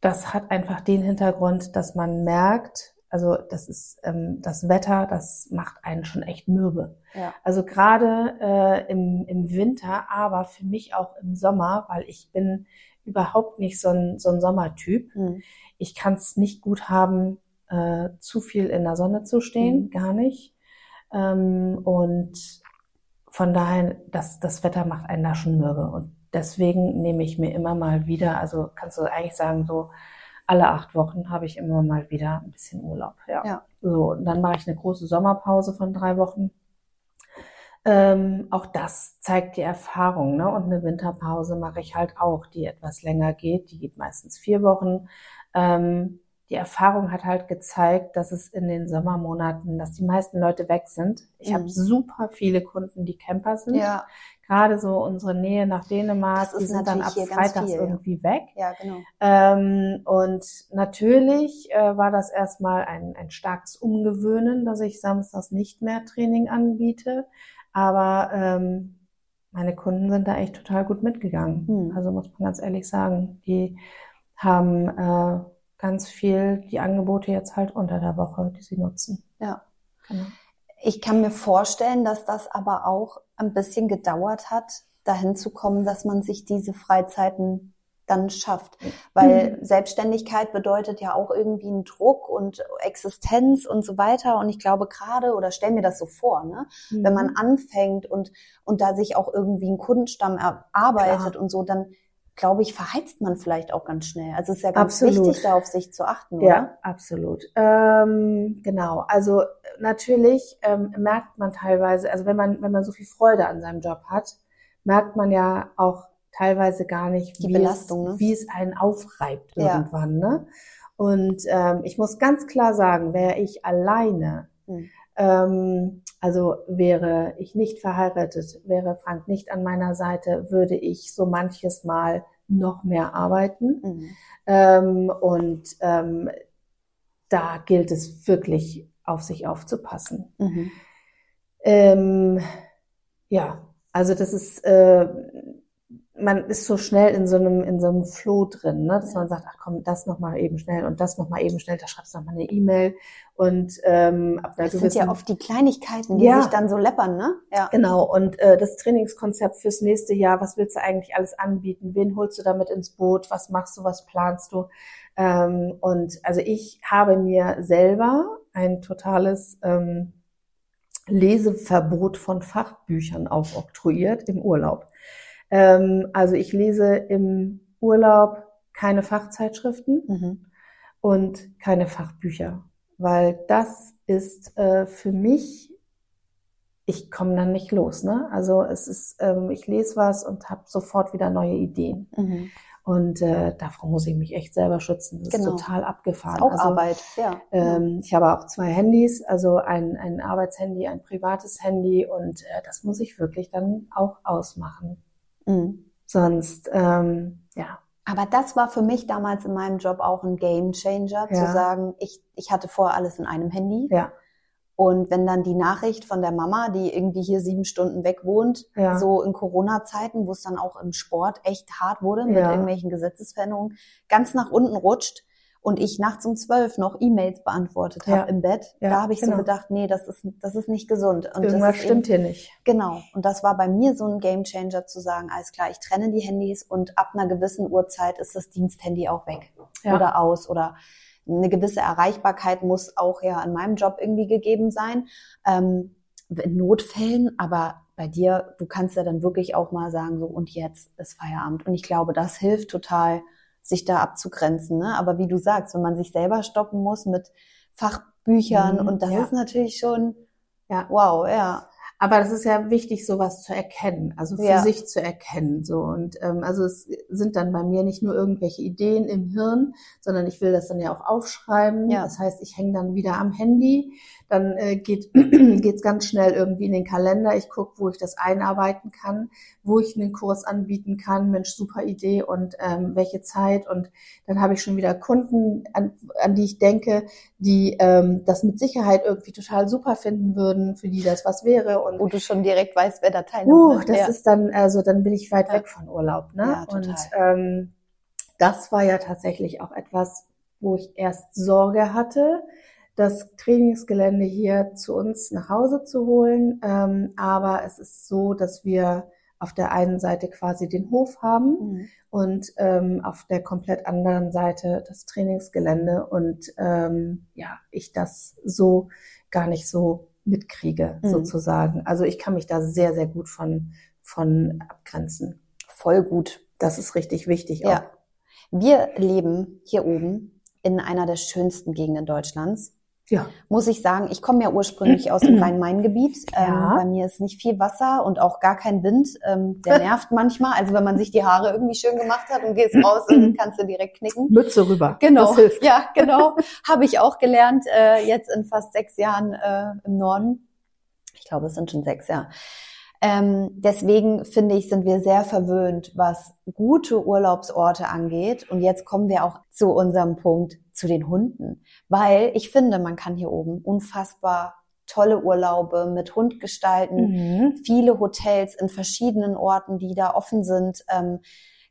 das hat einfach den Hintergrund, dass man merkt, also das ist ähm, das Wetter, das macht einen schon echt mürbe. Ja. Also gerade äh, im, im Winter, aber für mich auch im Sommer, weil ich bin überhaupt nicht so ein, so ein Sommertyp. Mhm. Ich kann es nicht gut haben, äh, zu viel in der Sonne zu stehen, Mhm. gar nicht. Ähm, und von daher, das, das Wetter macht einen da schon mürbe. Und deswegen nehme ich mir immer mal wieder, also kannst du eigentlich sagen, so alle acht Wochen habe ich immer mal wieder ein bisschen Urlaub. Ja. Ja. So, und dann mache ich eine große Sommerpause von drei Wochen. Ähm, auch das zeigt die Erfahrung, ne? Und eine Winterpause mache ich halt auch, die etwas länger geht. Die geht meistens vier Wochen. Ähm, die Erfahrung hat halt gezeigt, dass es in den Sommermonaten, dass die meisten Leute weg sind. Ich Mhm. habe super viele Kunden, die Camper sind. Ja, Gerade so unsere Nähe nach Dänemark, die ist sind dann ab Freitags viel, ja. irgendwie weg. ja, genau. Ähm, und natürlich äh, war das erstmal ein, ein starkes Umgewöhnen, dass ich samstags nicht mehr Training anbiete. Aber ähm, meine Kunden sind da echt total gut mitgegangen. Hm. Also muss man ganz ehrlich sagen, die haben äh, ganz viel die Angebote jetzt halt unter der Woche, die sie nutzen. Ja. Genau. Ich kann mir vorstellen, dass das aber auch ein bisschen gedauert hat, dahin zu kommen, dass man sich diese Freizeiten dann schafft. Weil Selbstständigkeit bedeutet ja auch irgendwie einen Druck und Existenz und so weiter. Und ich glaube gerade, oder stell mir das so vor, ne? wenn man anfängt und, und da sich auch irgendwie einen Kundenstamm erarbeitet und so, dann glaube ich, verheizt man vielleicht auch ganz schnell. Also es ist ja ganz Absolut. wichtig, da auf sich zu achten, oder? Ja, absolut. Ähm, genau. Also natürlich ähm, merkt man teilweise, also wenn man wenn man so viel Freude an seinem Job hat, merkt man ja auch teilweise gar nicht, Die wie Belastung, es, ne? wie es einen aufreibt Ja. irgendwann. Ne? Und ähm, ich muss ganz klar sagen, wäre ich alleine, Hm. ähm, also wäre ich nicht verheiratet, wäre Frank nicht an meiner Seite, würde ich so manches Mal noch mehr arbeiten. Mhm. Ähm, und ähm, da gilt es wirklich auf sich aufzupassen. Mhm. Ähm, ja, also das ist, äh, man ist so schnell in so einem, in so einem Flow drin, ne? dass man sagt, ach komm, das noch mal eben schnell und das noch mal eben schnell, da schreibst du noch mal eine E-Mail und ähm, ab einer Das sind ja gewissen- oft die Kleinigkeiten, die Ja. sich dann so läppern, ne? Ja. Genau, und äh, das Trainingskonzept fürs nächste Jahr, was willst du eigentlich alles anbieten? Wen holst du damit ins Boot? Was machst du, was planst du? Ähm, und also ich habe mir selber ein totales ähm, Leseverbot von Fachbüchern aufoktroyiert im Urlaub. Ähm, also ich lese im Urlaub keine Fachzeitschriften Mhm. und keine Fachbücher, weil das ist äh, für mich, ich komme dann nicht los. Ne? Also es ist, ähm, ich lese was und habe sofort wieder neue Ideen. Mhm. Und äh, davor muss ich mich echt selber schützen. Das Genau. ist total abgefahren. Ist auch also, Arbeit, ja. ähm, ich habe auch zwei Handys, also ein, ein Arbeitshandy, ein privates Handy und äh, das muss ich wirklich dann auch ausmachen. Mhm. Sonst, ähm, ja, Aber das war für mich damals in meinem Job auch ein Game Changer, zu Ja. sagen, ich, ich hatte vorher alles in einem Handy. ja, Und wenn dann die Nachricht von der Mama, die irgendwie hier sieben Stunden weg wohnt, Ja. so in Corona-Zeiten, wo es dann auch im Sport echt hart wurde mit Ja. irgendwelchen Gesetzesveränderungen, ganz nach unten rutscht und ich nachts um zwölf noch E-Mails beantwortet habe Ja. im Bett, Ja, da habe ich genau. so gedacht, nee, das ist, das ist nicht gesund. Und irgendwas stimmt eben, hier nicht. Genau. Und das war bei mir so ein Gamechanger zu sagen, alles klar, ich trenne die Handys und ab einer gewissen Uhrzeit ist das Diensthandy auch weg Ja. oder aus oder eine gewisse Erreichbarkeit muss auch ja in meinem Job irgendwie gegeben sein. Ähm, in Notfällen, aber bei dir, du kannst ja dann wirklich auch mal sagen, so und jetzt ist Feierabend. Und ich glaube, das hilft total, sich da abzugrenzen. Ne? Aber wie du sagst, wenn man sich selber stoppen muss mit Fachbüchern Mhm, und das ja. ist natürlich schon, Ja. wow, ja. Aber das ist ja wichtig, sowas zu erkennen, also für Ja. sich zu erkennen. So und ähm, also es sind dann bei mir nicht nur irgendwelche Ideen im Hirn, sondern ich will das dann ja auch aufschreiben. Ja. Das heißt, ich hänge dann wieder am Handy. Dann äh, geht geht's ganz schnell irgendwie in den Kalender. Ich gucke, wo ich das einarbeiten kann, wo ich einen Kurs anbieten kann. Mensch, super Idee und ähm, welche Zeit. Und dann habe ich schon wieder Kunden, an, an die ich denke, die ähm, das mit Sicherheit irgendwie total super finden würden, für die das was wäre. Und Wo du schon direkt weißt, wer da teilnimmt. Uh, das ja. ist dann, also dann bin ich weit Ja. weg von Urlaub, ne? Ja, total. Und ähm, das war ja tatsächlich auch etwas, wo ich erst Sorge hatte, das Trainingsgelände hier zu uns nach Hause zu holen. Ähm, aber es ist so, dass wir auf der einen Seite quasi den Hof haben Mhm. und ähm, auf der komplett anderen Seite das Trainingsgelände und ähm, ja, ich das so gar nicht so mitkriege, Mhm. sozusagen. Also ich kann mich da sehr, sehr gut von, von abgrenzen. voll gut. Das ist richtig wichtig. Ja. Auch. Wir leben hier oben in einer der schönsten Gegenden Deutschlands. Ja. Muss ich sagen, ich komme ja ursprünglich aus dem Rhein-Main-Gebiet. Ähm, Ja. bei mir ist nicht viel Wasser und auch gar kein Wind. Ähm, der nervt manchmal. Also wenn man sich die Haare irgendwie schön gemacht hat und gehst raus, dann kannst du direkt knicken. Mütze rüber. Genau, Das hilft. ja, genau. Habe ich auch gelernt, äh, jetzt in fast sechs Jahren äh, im Norden. Ich glaube, es sind schon sechs Jahre. Ähm, deswegen finde ich, sind wir sehr verwöhnt, was gute Urlaubsorte angeht. Und jetzt kommen wir auch zu unserem Punkt, zu den Hunden. Weil ich finde, man kann hier oben unfassbar tolle Urlaube mit Hund gestalten Mhm. viele Hotels in verschiedenen Orten, die da offen sind. Ähm,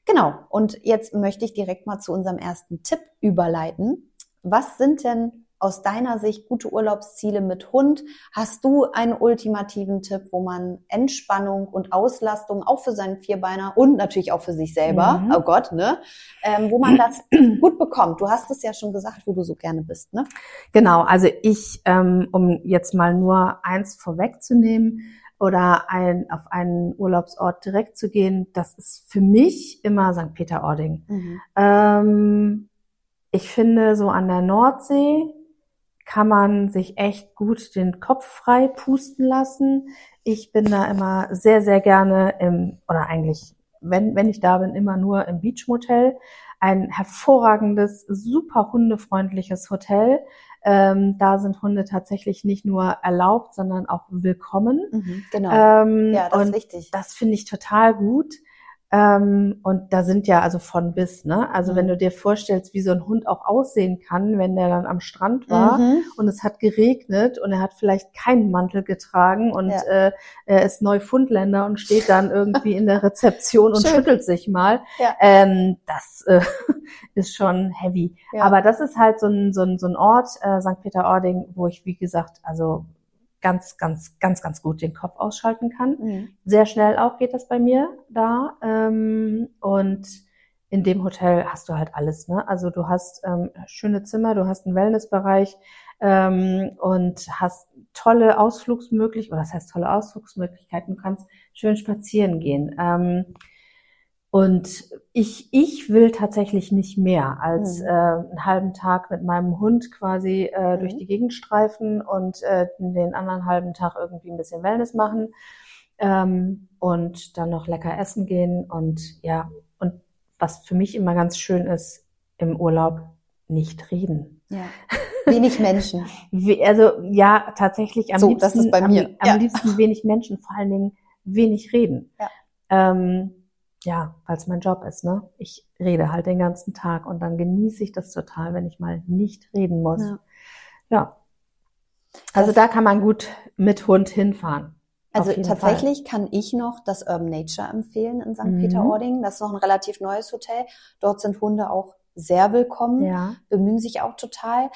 genau. Und jetzt möchte ich direkt mal zu unserem ersten Tipp überleiten. Was sind denn aus deiner Sicht gute Urlaubsziele mit Hund? Hast du einen ultimativen Tipp, wo man Entspannung und Auslastung auch für seinen Vierbeiner und natürlich auch für sich selber, Mhm. oh Gott, ne, ähm, wo man das gut bekommt? Du hast es ja schon gesagt, wo du so gerne bist, ne? Genau, also ich, ähm, um jetzt mal nur eins vorwegzunehmen oder ein, auf einen Urlaubsort direkt zu gehen, das ist für mich immer St. Peter-Ording. Ähm, ich finde, so an der Nordsee kann man sich echt gut den Kopf frei pusten lassen. Ich bin da immer sehr, sehr gerne im, oder eigentlich, wenn, wenn ich da bin, immer nur im Beachmotel. Ein hervorragendes, super hundefreundliches Hotel. Ähm, da sind Hunde tatsächlich nicht nur erlaubt, sondern auch willkommen. Mhm, genau. Ähm, ja, das ist wichtig. das finde ich total gut. Ähm, und da sind ja also von bis, ne? Also Mhm. wenn du dir vorstellst, wie so ein Hund auch aussehen kann, wenn der dann am Strand war Mhm. und es hat geregnet und er hat vielleicht keinen Mantel getragen und Ja. äh, er ist Neufundländer und steht dann irgendwie in der Rezeption und Schön. schüttelt sich mal. Ja. Ähm, das äh, ist schon heavy. Ja. Aber das ist halt so ein, so ein, so ein Ort, äh, St. Peter-Ording, wo ich, wie gesagt, also ganz, ganz, ganz, ganz gut den Kopf ausschalten kann. Mhm. Sehr schnell auch geht das bei mir da. Ähm, und in dem Hotel hast du halt alles, ne? Also du hast ähm, schöne Zimmer, du hast einen Wellnessbereich ähm, und hast tolle Ausflugsmöglichkeiten, oder das heißt tolle Ausflugsmöglichkeiten, du kannst schön spazieren gehen. Ähm, und ich, ich will tatsächlich nicht mehr als Mhm. äh, einen halben Tag mit meinem Hund quasi äh, durch Mhm. die Gegend streifen und äh, den anderen halben Tag irgendwie ein bisschen Wellness machen ähm, und dann noch lecker essen gehen und ja, und was für mich immer ganz schön ist, im Urlaub nicht reden. Ja. Wenig Menschen. We- Also ja, tatsächlich am So, liebsten, das ist bei am, mir. am Ja. liebsten wenig Menschen, vor allen Dingen wenig reden. Ja. Ähm, ja, weil es mein Job ist, ne? Ich rede halt den ganzen Tag und dann genieße ich das total, wenn ich mal nicht reden muss. Ja. Ja. Also Das- da kann man gut mit Hund hinfahren. Also tatsächlich kann ich noch das Urban Nature empfehlen in St. Mhm. Peter-Ording. Das ist noch ein relativ neues Hotel. Dort sind Hunde auch sehr willkommen, Fall. Ja. bemühen sich auch total.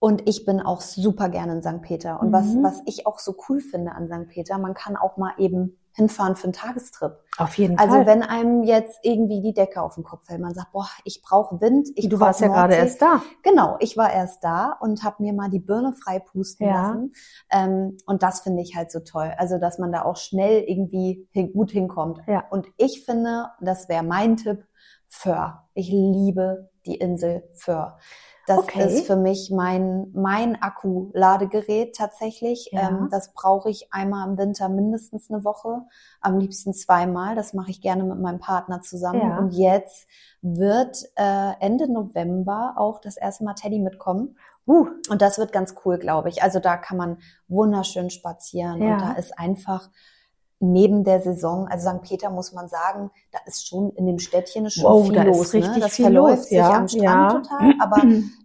Und ich bin auch super gerne in St. Peter. Und was, Mhm. was ich auch so cool finde an St. Peter, man kann auch mal eben hinfahren für einen Tagestrip. Auf jeden Also Fall. wenn einem jetzt irgendwie die Decke auf den Kopf fällt, man sagt, boah, ich brauche Wind, ich du warst ja gerade erst da. Genau, ich war erst da und habe mir mal die Birne frei pusten Ja. lassen. Ähm, und das finde ich halt so toll. Also, dass man da auch schnell irgendwie hin, gut hinkommt. Ja. Und ich finde, das wäre mein Tipp, Föhr. Ich liebe die Insel Föhr. Das Okay. ist für mich mein, mein Akku-Ladegerät tatsächlich. Ja. Ähm, das brauche ich einmal im Winter mindestens eine Woche, am liebsten zweimal. Das mache ich gerne mit meinem Partner zusammen. Ja. Und jetzt wird äh, Ende November auch das erste Mal Teddy mitkommen. Uh, Und das wird ganz cool, glaube ich. Also da kann man wunderschön spazieren Ja. und da ist einfach neben der Saison, also St. Peter muss man sagen, da ist schon in dem Städtchen ist schon Wow, viel da ist los. richtig ne? Das viel verläuft los, sich ja, am Strand ja. total, aber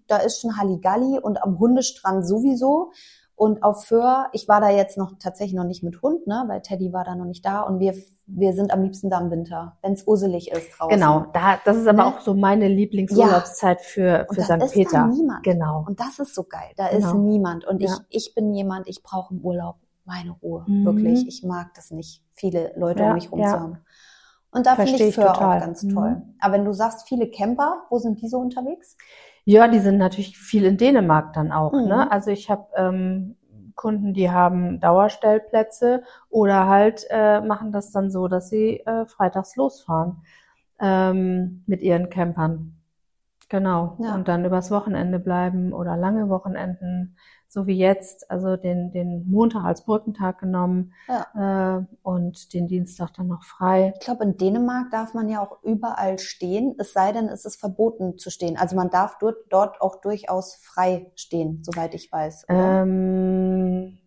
da ist schon Halligalli und am Hundestrand sowieso. Und auf Föhr, ich war da jetzt noch tatsächlich noch nicht mit Hund, ne, weil Teddy war da noch nicht da und wir, wir sind am liebsten da im Winter, wenn es urselig ist draußen. genau. Da, das ist aber Ne? auch so meine Lieblingsurlaubszeit für, Und für da St. ist Peter. da niemand. Genau. Und das ist so geil. Da Genau. ist niemand. Und Ja. ich, ich bin jemand, ich brauche im Urlaub meine Ruhe. Mhm. Wirklich. Ich mag das nicht, viele Leute Ja, um mich rum ja. zu haben. Und da finde ich Föhr auch ganz Mhm. toll. Aber wenn du sagst, viele Camper, wo sind die so unterwegs? Ja, die sind natürlich viel in Dänemark dann auch. Mhm. Ne? Also ich habe ähm, Kunden, die haben Dauerstellplätze oder halt äh, machen das dann so, dass sie äh, freitags losfahren ähm, mit ihren Campern. Genau. Ja. Und dann übers Wochenende bleiben oder lange Wochenenden, so wie jetzt, also den, den Montag als Brückentag genommen äh, und den Dienstag dann noch frei. Ich glaube, in Dänemark darf man ja auch überall stehen, es sei denn, es ist verboten zu stehen. Also man darf dort, dort auch durchaus frei stehen, soweit ich weiß. Ähm,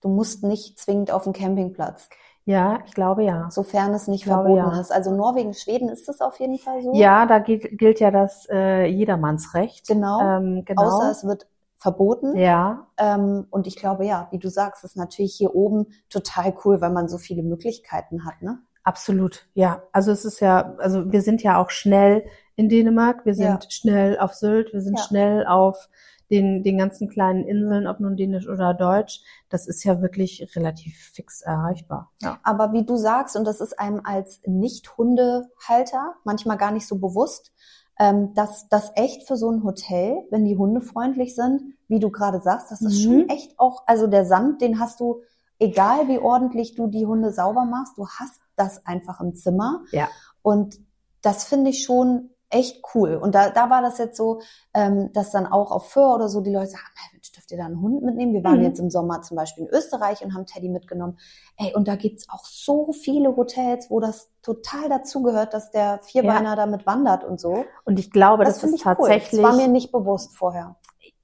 Du musst nicht zwingend auf den Campingplatz, ja, ich glaube ja. sofern es nicht Ich glaube, verboten ja. ist. Also Norwegen, Schweden ist das auf jeden Fall so. Ja, da gilt, gilt ja das äh, Jedermannsrecht. Genau. Ähm, genau. Außer es wird verboten. ja, Ähm, und ich glaube, ja, wie du sagst, ist natürlich hier oben total cool, weil man so viele Möglichkeiten hat, ne? absolut. Ja, also es ist ja, also wir sind ja auch schnell in Dänemark, wir sind Ja. schnell auf Sylt, wir sind Ja. schnell auf den, den ganzen kleinen Inseln, ob nun Dänisch oder Deutsch. Das ist ja wirklich relativ fix erreichbar. Ja. Aber wie du sagst, und das ist einem als Nicht-Hundehalter manchmal gar nicht so bewusst, ähm, dass das echt für so ein Hotel, wenn die Hunde freundlich sind, wie du gerade sagst, das ist Mhm. schon echt auch, also der Sand, den hast du, egal wie ordentlich du die Hunde sauber machst, du hast das einfach im Zimmer. Ja. Und das finde ich schon echt cool. Und da, da war das jetzt so, ähm, dass dann auch auf Föhr oder so die Leute sagen, "Hey, Mensch, dürft ihr da einen Hund mitnehmen? Wir waren Mhm. jetzt im Sommer zum Beispiel in Österreich und haben Teddy mitgenommen. Ey, und da gibt's auch so viele Hotels, wo das total dazugehört, dass der Vierbeiner damit wandert und so. Und ich glaube, das, finde ist ich cool. tatsächlich. Das war mir nicht bewusst vorher.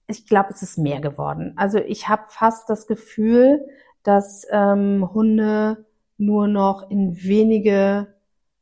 ich glaube, es ist mehr geworden. Also ich habe fast das Gefühl, dass ähm, Hunde nur noch in wenige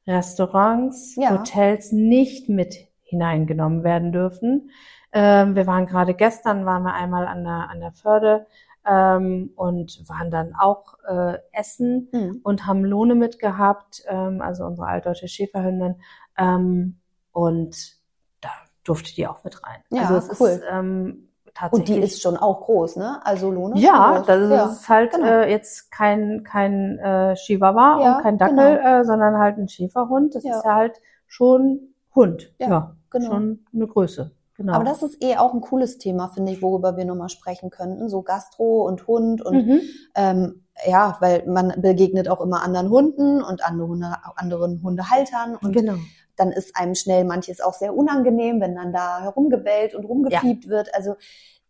Restaurants, Ja. Hotels nicht mit hineingenommen werden dürfen. Ähm, wir waren gerade gestern, waren wir einmal an der, an der Förde ähm, und waren dann auch äh, essen Hm. und haben Lohne mitgehabt, ähm, also unsere altdeutsche Schäferhündin. Ähm, und da durfte die auch mit rein. Ja, also es cool. ist ähm, Und tatsächlich. die ist schon auch groß, ne? Also ist ja, schon das ist, ja. ist halt genau. äh, jetzt kein kein äh, Chihuahua Ja, und kein Dackel, genau. äh, sondern halt ein Schäferhund. Das Ja. ist ja halt schon Hund. Ja, Ja, genau. schon eine Größe. Genau. Aber das ist eh auch ein cooles Thema, finde ich, worüber wir nochmal sprechen könnten. So Gastro und Hund und mhm. ähm, ja, weil man begegnet auch immer anderen Hunden und andere Hunde, anderen Hundehaltern und genau. dann ist einem schnell manches auch sehr unangenehm, wenn dann da herumgebellt und rumgefiebt wird. Also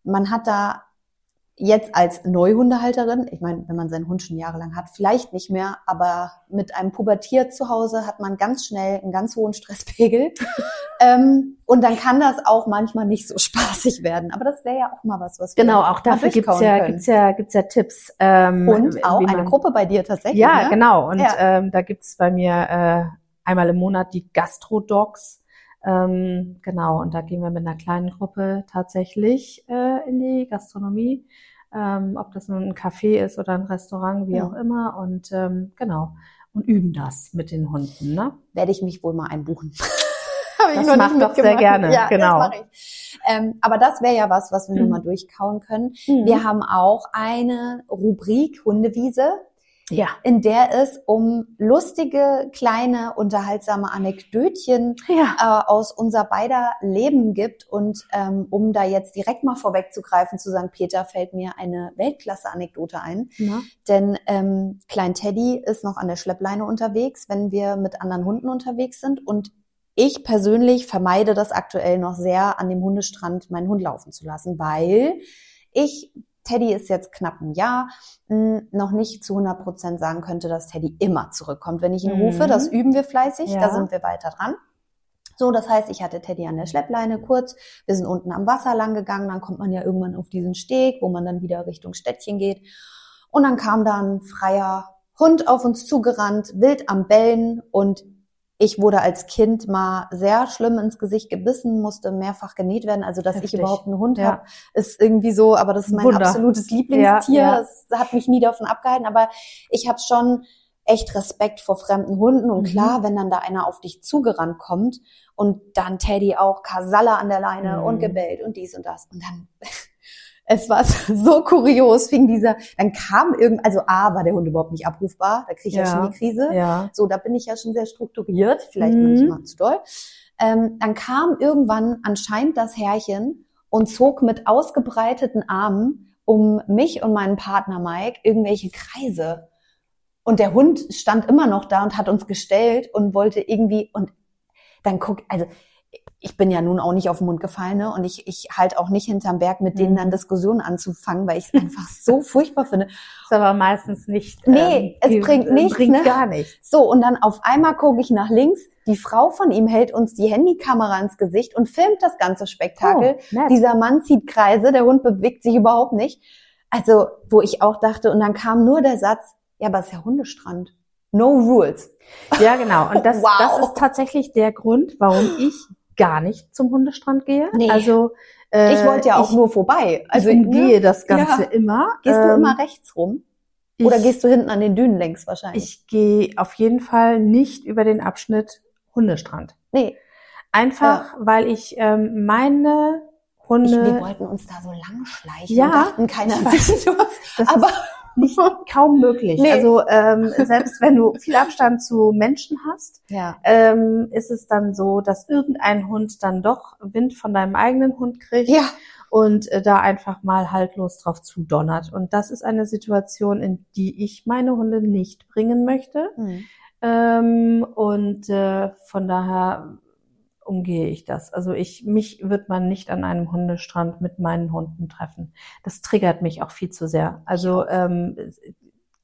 man hat da jetzt als Neuhundehalterin, ich meine, wenn man seinen Hund schon jahrelang hat, vielleicht nicht mehr, aber mit einem Pubertier zu Hause hat man ganz schnell einen ganz hohen Stresspegel. ähm, und dann kann das auch manchmal nicht so spaßig werden. Aber das wäre ja auch mal was, was wir Genau, auch dafür gibt's ja, können. gibt's ja, gibt's ja Tipps. Ähm, Und auch wie eine man- Gruppe bei dir tatsächlich. Ja, ne? genau. Und Ja. ähm, da gibt's bei mir äh, einmal im Monat die Gastro-Dogs. Ähm, genau, und da gehen wir mit einer kleinen Gruppe tatsächlich äh, in die Gastronomie. Ähm, ob das nun ein Café ist oder ein Restaurant, wie Ja. auch immer. Und ähm, genau. Und üben das mit den Hunden. Ne? werde ich mich wohl mal einbuchen. Das noch mach nicht doch sehr gerne, Ja, genau. Das ich. Ähm, aber das wäre ja was, was wir Mhm. nur mal durchkauen können. Wir haben auch eine Rubrik Hundewiese, ja. in der es um lustige, kleine, unterhaltsame Anekdötchen Ja. äh, aus unser beider Leben gibt. Und ähm, um da jetzt direkt mal vorwegzugreifen zu St. Peter, fällt mir eine Weltklasse-Anekdote ein. Na? Denn ähm, Klein Teddy ist noch an der Schleppleine unterwegs, wenn wir mit anderen Hunden unterwegs sind. Und ich persönlich vermeide das aktuell noch sehr, an dem Hundestrand meinen Hund laufen zu lassen, weil ich, Teddy ist jetzt knapp ein Jahr, mh, noch nicht zu 100 Prozent sagen könnte, dass Teddy immer zurückkommt, wenn ich ihn Mhm. rufe. Das üben wir fleißig, Ja. da sind wir weiter dran. So, das heißt, ich hatte Teddy an der Schleppleine kurz. Wir sind unten am Wasser lang gegangen. Dann kommt man ja irgendwann auf diesen Steg, wo man dann wieder Richtung Städtchen geht. Und dann kam da ein freier Hund auf uns zugerannt, wild am Bellen. Und ich wurde als Kind mal sehr schlimm ins Gesicht gebissen, musste mehrfach genäht werden. Also, dass Heftig. ich überhaupt einen Hund Ja. habe, ist irgendwie so, aber das ist mein Wunder. absolutes Lieblingstier. Ja, ja. Es hat mich nie davon abgehalten. Aber ich habe schon echt Respekt vor fremden Hunden. Und Mhm. klar, wenn dann da einer auf dich zugerannt kommt und dann Teddy auch Kasala an der Leine Mhm. und gebellt und dies und das. Und dann, es war so kurios, fing dieser, dann kam irgend, also A, war der Hund überhaupt nicht abrufbar, da kriege ich ja. Ja. schon die Krise. Ja. So, da bin ich ja schon sehr strukturiert, vielleicht Mhm. manchmal zu doll. Ähm, dann kam irgendwann anscheinend das Herrchen und zog mit ausgebreiteten Armen um mich und meinen Partner Mike irgendwelche Kreise. Und der Hund stand immer noch da und hat uns gestellt und wollte irgendwie, und dann guckt, also ich bin ja nun auch nicht auf den Mund gefallen, ne? Und ich, ich halt auch nicht hinterm Berg, mit denen Mhm. dann Diskussionen anzufangen, weil ich es einfach so furchtbar finde. Ist aber meistens nicht. Nee, es die- bringt nichts, Bringt ne? gar nichts. So, und dann auf einmal gucke ich nach links, die Frau von ihm hält uns die Handykamera ins Gesicht und filmt das ganze Spektakel. Oh. Dieser Mann zieht Kreise, der Hund bewegt sich überhaupt nicht. Also, wo ich auch dachte, und dann kam nur der Satz, ja, aber es ist ja Hundestrand. No rules. Ja, genau. Und das, Wow. das ist tatsächlich der Grund, warum ich gar nicht zum Hundestrand gehe. Nee. Also äh, ich wollte ja auch ich, nur vorbei. Also, ich umgehe ne? das Ganze Ja. immer. Gehst du Ähm, immer rechts rum? Oder ich, gehst du hinten an den Dünen längs wahrscheinlich? Ich gehe auf jeden Fall nicht über den Abschnitt Hundestrand. nee, Einfach, weil ich ähm, meine ich, Hunde wir wollten uns da so lang schleichen Ja, und dachten, keiner ich weiß. was. Aber nicht kaum möglich. Nee. Also ähm, selbst wenn du viel Abstand zu Menschen hast, ja, ähm, ist es dann so, dass irgendein Hund dann doch Wind von deinem eigenen Hund kriegt ja, und äh, da einfach mal haltlos drauf zudonnert. Und das ist eine Situation, in die ich meine Hunde nicht bringen möchte. Hm. Ähm, und äh, von daher umgehe ich das. Also ich, mich wird man nicht an einem Hundestrand mit meinen Hunden treffen. Das triggert mich auch viel zu sehr. Also ähm,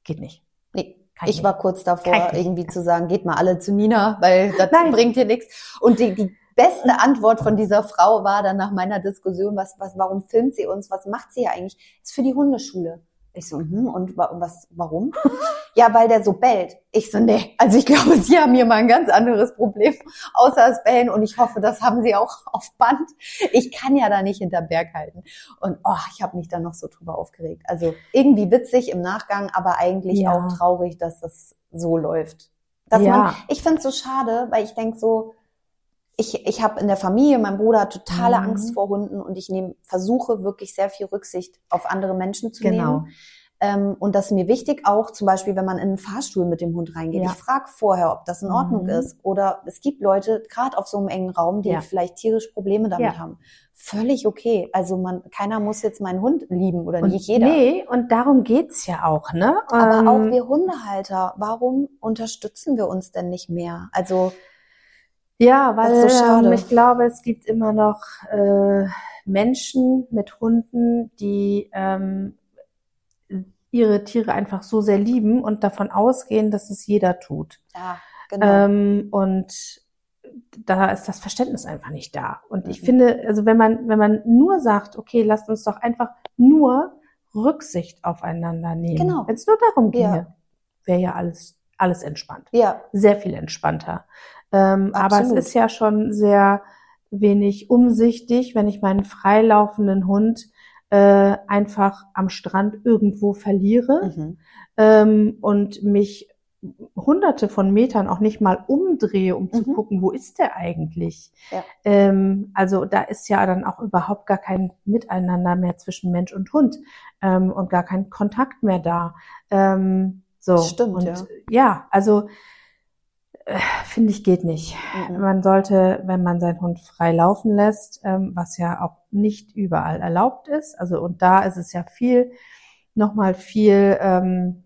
geht nicht. Nee, Kann ich ich war kurz davor, irgendwie zu sagen, geht mal alle zu Nina, weil das Nein. bringt hier nichts. Und die, die beste Antwort von dieser Frau war dann nach meiner Diskussion, was, was, warum filmt sie uns? Was macht sie ja eigentlich? Ist für die Hundeschule. Ich so, hm, und wa- was, warum? ja, weil der so bellt. Ich so, nee, also ich glaube, sie haben hier mal ein ganz anderes Problem, außer das Bellen. Und ich hoffe, das haben sie auch auf Band. Ich kann ja da nicht hinterm Berg halten. Und oh, ich habe mich da noch so drüber aufgeregt. Also irgendwie witzig im Nachgang, aber eigentlich Ja. auch traurig, dass das so läuft. Dass Ja. man, ich finde es so schade, weil ich denk so, ich, ich habe in der Familie, mein Bruder hat totale Mhm. Angst vor Hunden und ich nehme, versuche wirklich sehr viel Rücksicht auf andere Menschen zu Genau. nehmen. Ähm, und das ist mir wichtig auch, zum Beispiel, wenn man in einen Fahrstuhl mit dem Hund reingeht. Ja. Ich frage vorher, ob das in Ordnung Mhm. ist. Oder es gibt Leute, gerade auf so einem engen Raum, die Ja. vielleicht tierisch Probleme damit Ja. haben. Völlig okay. Also man, keiner muss jetzt meinen Hund lieben oder Und nicht jeder. Nee, und darum geht's ja auch, ne? Aber Ähm, auch wir Hundehalter, warum unterstützen wir uns denn nicht mehr? Also Ja, weil ist so ähm, ich glaube, es gibt immer noch äh, Menschen mit Hunden, die ähm, ihre Tiere einfach so sehr lieben und davon ausgehen, dass es jeder tut. ja, genau. Ähm, und da ist das Verständnis einfach nicht da. Und ich Mhm. finde, also wenn man, wenn man nur sagt, okay, lasst uns doch einfach nur Rücksicht aufeinander nehmen. Genau. Wenn es nur darum ginge, Ja. wäre ja alles, alles entspannt ja, sehr viel entspannter. Ähm, aber es ist ja schon sehr wenig umsichtig, wenn ich meinen freilaufenden Hund äh, einfach am Strand irgendwo verliere mhm. ähm, und mich hunderte von Metern auch nicht mal umdrehe, um zu Mhm. gucken, wo ist der eigentlich. Ja. Ähm, also da ist ja dann auch überhaupt gar kein Miteinander mehr zwischen Mensch und Hund ähm, und gar kein Kontakt mehr da. Ähm, so Stimmt, und ja. ja, also finde ich geht nicht. Mhm. Man sollte, wenn man seinen Hund frei laufen lässt, ähm, was ja auch nicht überall erlaubt ist, also und da ist es ja viel, nochmal viel ähm,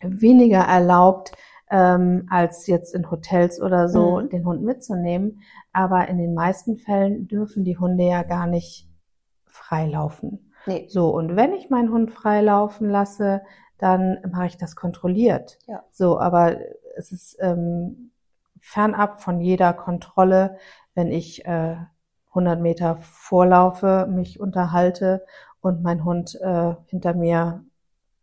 weniger erlaubt, ähm, als jetzt in Hotels oder so Mhm. den Hund mitzunehmen. Aber in den meisten Fällen dürfen die Hunde ja gar nicht frei laufen. Nee. So, und wenn ich meinen Hund frei laufen lasse, dann mache ich das kontrolliert. Ja. So, aber es ist ähm, fernab von jeder Kontrolle, wenn ich äh, 100 Meter vorlaufe, mich unterhalte und mein Hund äh, hinter mir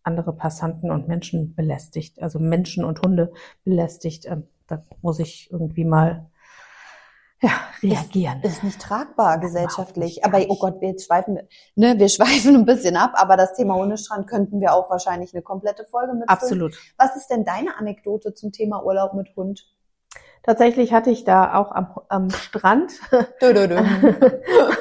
andere Passanten und Menschen belästigt, also Menschen und Hunde belästigt. Ähm, da muss ich irgendwie mal ja, reagieren. Ist nicht tragbar gesellschaftlich. nicht, aber oh. Gott, wir jetzt schweifen, ne, wir schweifen ein bisschen ab, aber das Thema Hundestrand könnten wir auch wahrscheinlich eine komplette Folge mit Absolut. Was ist denn deine Anekdote zum Thema Urlaub mit Hund? Tatsächlich hatte ich da auch am, am Strand Dö, dö, dö.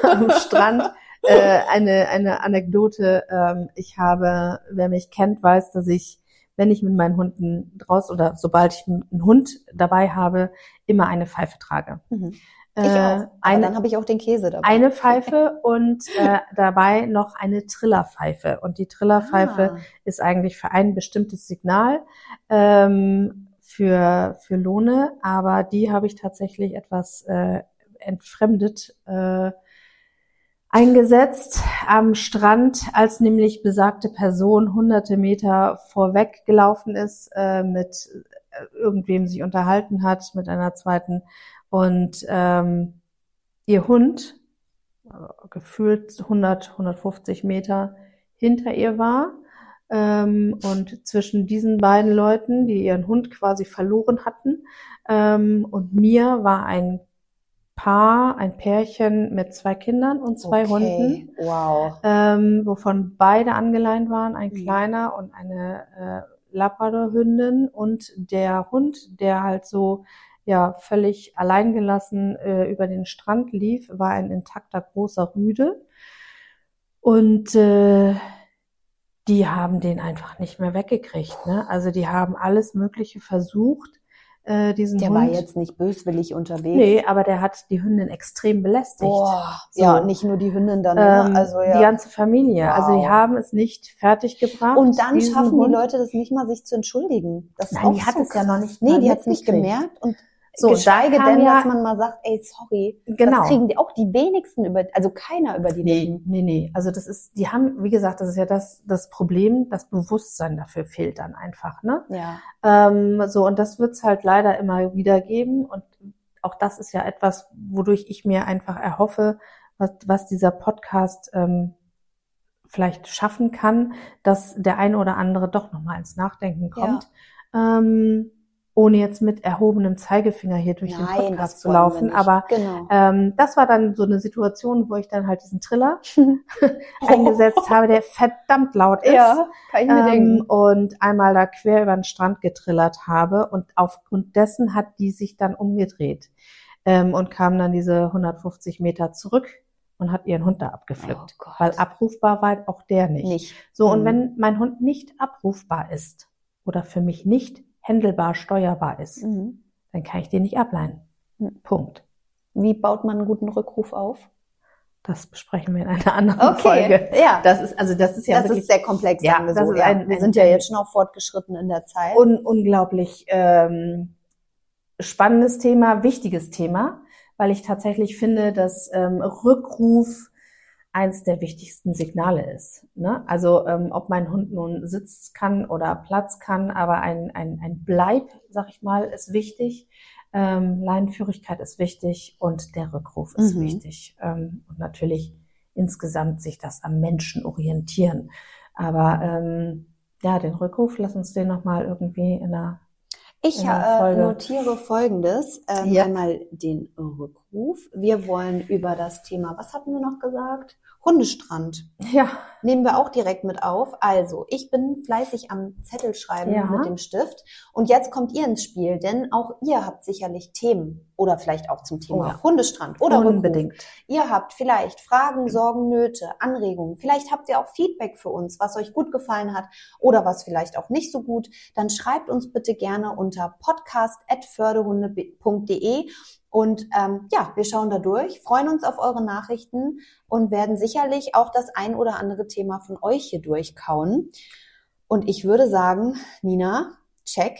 am Strand äh, eine, eine Anekdote. Ähm, ich habe, wer mich kennt, weiß, dass ich, wenn ich mit meinen Hunden draus oder sobald ich einen Hund dabei habe, immer eine Pfeife trage. Mhm. Ich auch. Äh, Aber eine, dann habe ich auch den Käse dabei. eine Pfeife und äh, dabei noch eine Trillerpfeife. Und die Trillerpfeife Ah. ist eigentlich für ein bestimmtes Signal ähm, für, für Lohne, aber die habe ich tatsächlich etwas äh, entfremdet äh, eingesetzt am Strand, als nämlich besagte Person hunderte Meter vorweg gelaufen ist, äh, mit äh, irgendwem sich unterhalten hat, mit einer zweiten und ähm, ihr Hund äh, gefühlt 100, 150 Meter hinter ihr war. Ähm, und zwischen diesen beiden Leuten, die ihren Hund quasi verloren hatten, ähm, und mir war ein Paar, ein Pärchen mit zwei Kindern und zwei okay. Hunden, Wow. ähm, wovon beide angeleint waren, ein Mhm. kleiner und eine äh, Labrador-Hündin und der Hund, der halt so ja völlig alleingelassen äh, über den Strand lief, war ein intakter großer Rüde und äh, die haben den einfach nicht mehr weggekriegt. Ne? Also die haben alles Mögliche versucht, äh, diesen Der Hund. war jetzt nicht böswillig unterwegs. nee, aber der hat die Hündin extrem belästigt. Boah. So. Ja, nicht nur die Hündin dann, Ähm, ne? also ja. Die ganze Familie. Also die Wow. haben es nicht fertiggebracht. Und dann schaffen Hund- die Leute das nicht mal, sich zu entschuldigen. Das Nein, die hat so es ja noch nicht Nee, die hat es nicht gemerkt und So, geschweige denn, ja- dass man mal sagt, ey, sorry. Genau. Das kriegen die auch die wenigsten über, also keiner über die Nee, Lippen. nee, nee. Also das ist, die haben, wie gesagt, das ist ja das, das Problem, das Bewusstsein dafür fehlt dann einfach, ne? Ja. Ähm, so, und das wird's halt leider immer wieder geben. Und auch das ist ja etwas, wodurch ich mir einfach erhoffe, was, was dieser Podcast ähm, vielleicht schaffen kann, dass der eine oder andere doch nochmal ins Nachdenken kommt. Ähm, ohne jetzt mit erhobenem Zeigefinger hier durch den Nein, Podcast das zu laufen. Aber genau. ähm, das war dann so eine Situation, wo ich dann halt diesen Triller eingesetzt habe, der verdammt laut ist. Ja, kann ich mir Ähm, denken. und einmal da quer über den Strand getrillert habe und aufgrund dessen hat die sich dann umgedreht ähm, und kam dann diese 150 Meter zurück und hat ihren Hund da abgepflückt. Oh. Weil abrufbar war auch der nicht. Nicht. So, und Mhm. wenn mein Hund nicht abrufbar ist oder für mich nicht händelbar steuerbar ist, Mhm. dann kann ich den nicht ableihen. Mhm. Punkt. Wie baut man einen guten Rückruf auf? Das besprechen wir in einer anderen Folge. ja. Das ist, also das ist ja das wirklich ist sehr komplex, Ja, das so. ist ein- wir sind ja jetzt schon auch fortgeschritten in der Zeit. un unglaublich ähm, spannendes Thema, wichtiges Thema, weil ich tatsächlich finde, dass ähm, Rückruf eins der wichtigsten Signale ist. Ne? Also ähm, ob mein Hund nun Sitz kann oder Platz kann, aber ein, ein, ein Bleib, sag ich mal, ist wichtig. Ähm, Leinenführigkeit ist wichtig und der Rückruf ist Mhm. wichtig. Ähm, und natürlich insgesamt sich das am Menschen orientieren. Aber ähm, ja, den Rückruf, lass uns den nochmal irgendwie in einer Ich äh, notiere Folgendes. Ähm, Ja. Einmal den Rückruf. Wir wollen über das Thema, was hatten wir noch gesagt? Hundestrand. Ja, Nehmen wir auch direkt mit auf. Also, ich bin fleißig am Zettel schreiben Ja. mit dem Stift. Und jetzt kommt ihr ins Spiel, denn auch ihr habt sicherlich Themen oder vielleicht auch zum Thema Oh ja. Hundestrand oder Rückruf. unbedingt. Ihr habt vielleicht Fragen, Sorgen, Nöte, Anregungen. Vielleicht habt ihr auch Feedback für uns, was euch gut gefallen hat oder was vielleicht auch nicht so gut. Dann schreibt uns bitte gerne unter podcast.fördehunde.de und ähm, ja, wir schauen da durch, freuen uns auf eure Nachrichten und werden sicherlich auch das ein oder andere Thema von euch hier durchkauen. Und ich würde sagen, Nina, check.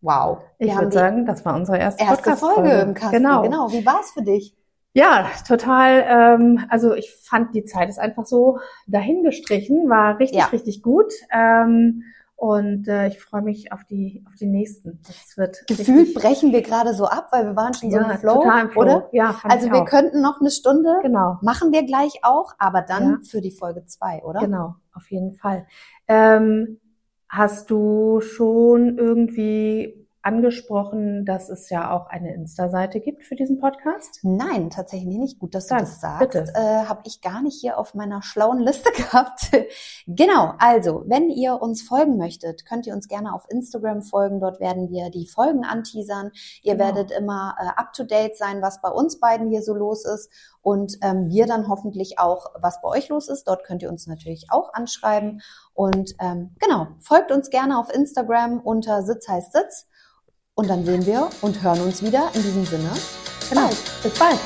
Wow. Ich würde sagen, das war unsere erste, erste Podcast-Folge. Folge im Kasten. Genau. genau. Wie war es für dich? Ja, total. Ähm, also ich fand die Zeit ist einfach so dahingestrichen, war richtig, Ja. richtig gut. Ähm, und äh, ich freue mich auf die auf die nächsten. Das wird Gefühlt brechen wir gerade so ab, weil wir waren schon so ja, im Flow, total im Flow. oder? Ja, Also wir auch. könnten noch eine Stunde, genau. machen wir gleich auch, aber dann Ja. für die Folge zwei, oder? Genau, auf jeden Fall. Ähm, hast du schon irgendwie angesprochen, dass es ja auch eine Insta-Seite gibt für diesen Podcast? Nein, tatsächlich nicht. Gut, dass du Dann, das sagst. bitte. Äh, Habe ich gar nicht hier auf meiner schlauen Liste gehabt. genau, also, wenn ihr uns folgen möchtet, könnt ihr uns gerne auf Instagram folgen. Dort werden wir die Folgen anteasern. Ihr Genau. werdet immer äh, up-to-date sein, was bei uns beiden hier so los ist. Und ähm, wir dann hoffentlich auch, was bei euch los ist. Dort könnt ihr uns natürlich auch anschreiben. Und ähm, genau, folgt uns gerne auf Instagram unter Sitz heißt Sitz. Und dann sehen wir und hören uns wieder. In diesem Sinne, Bis genau. bald. Bis bald.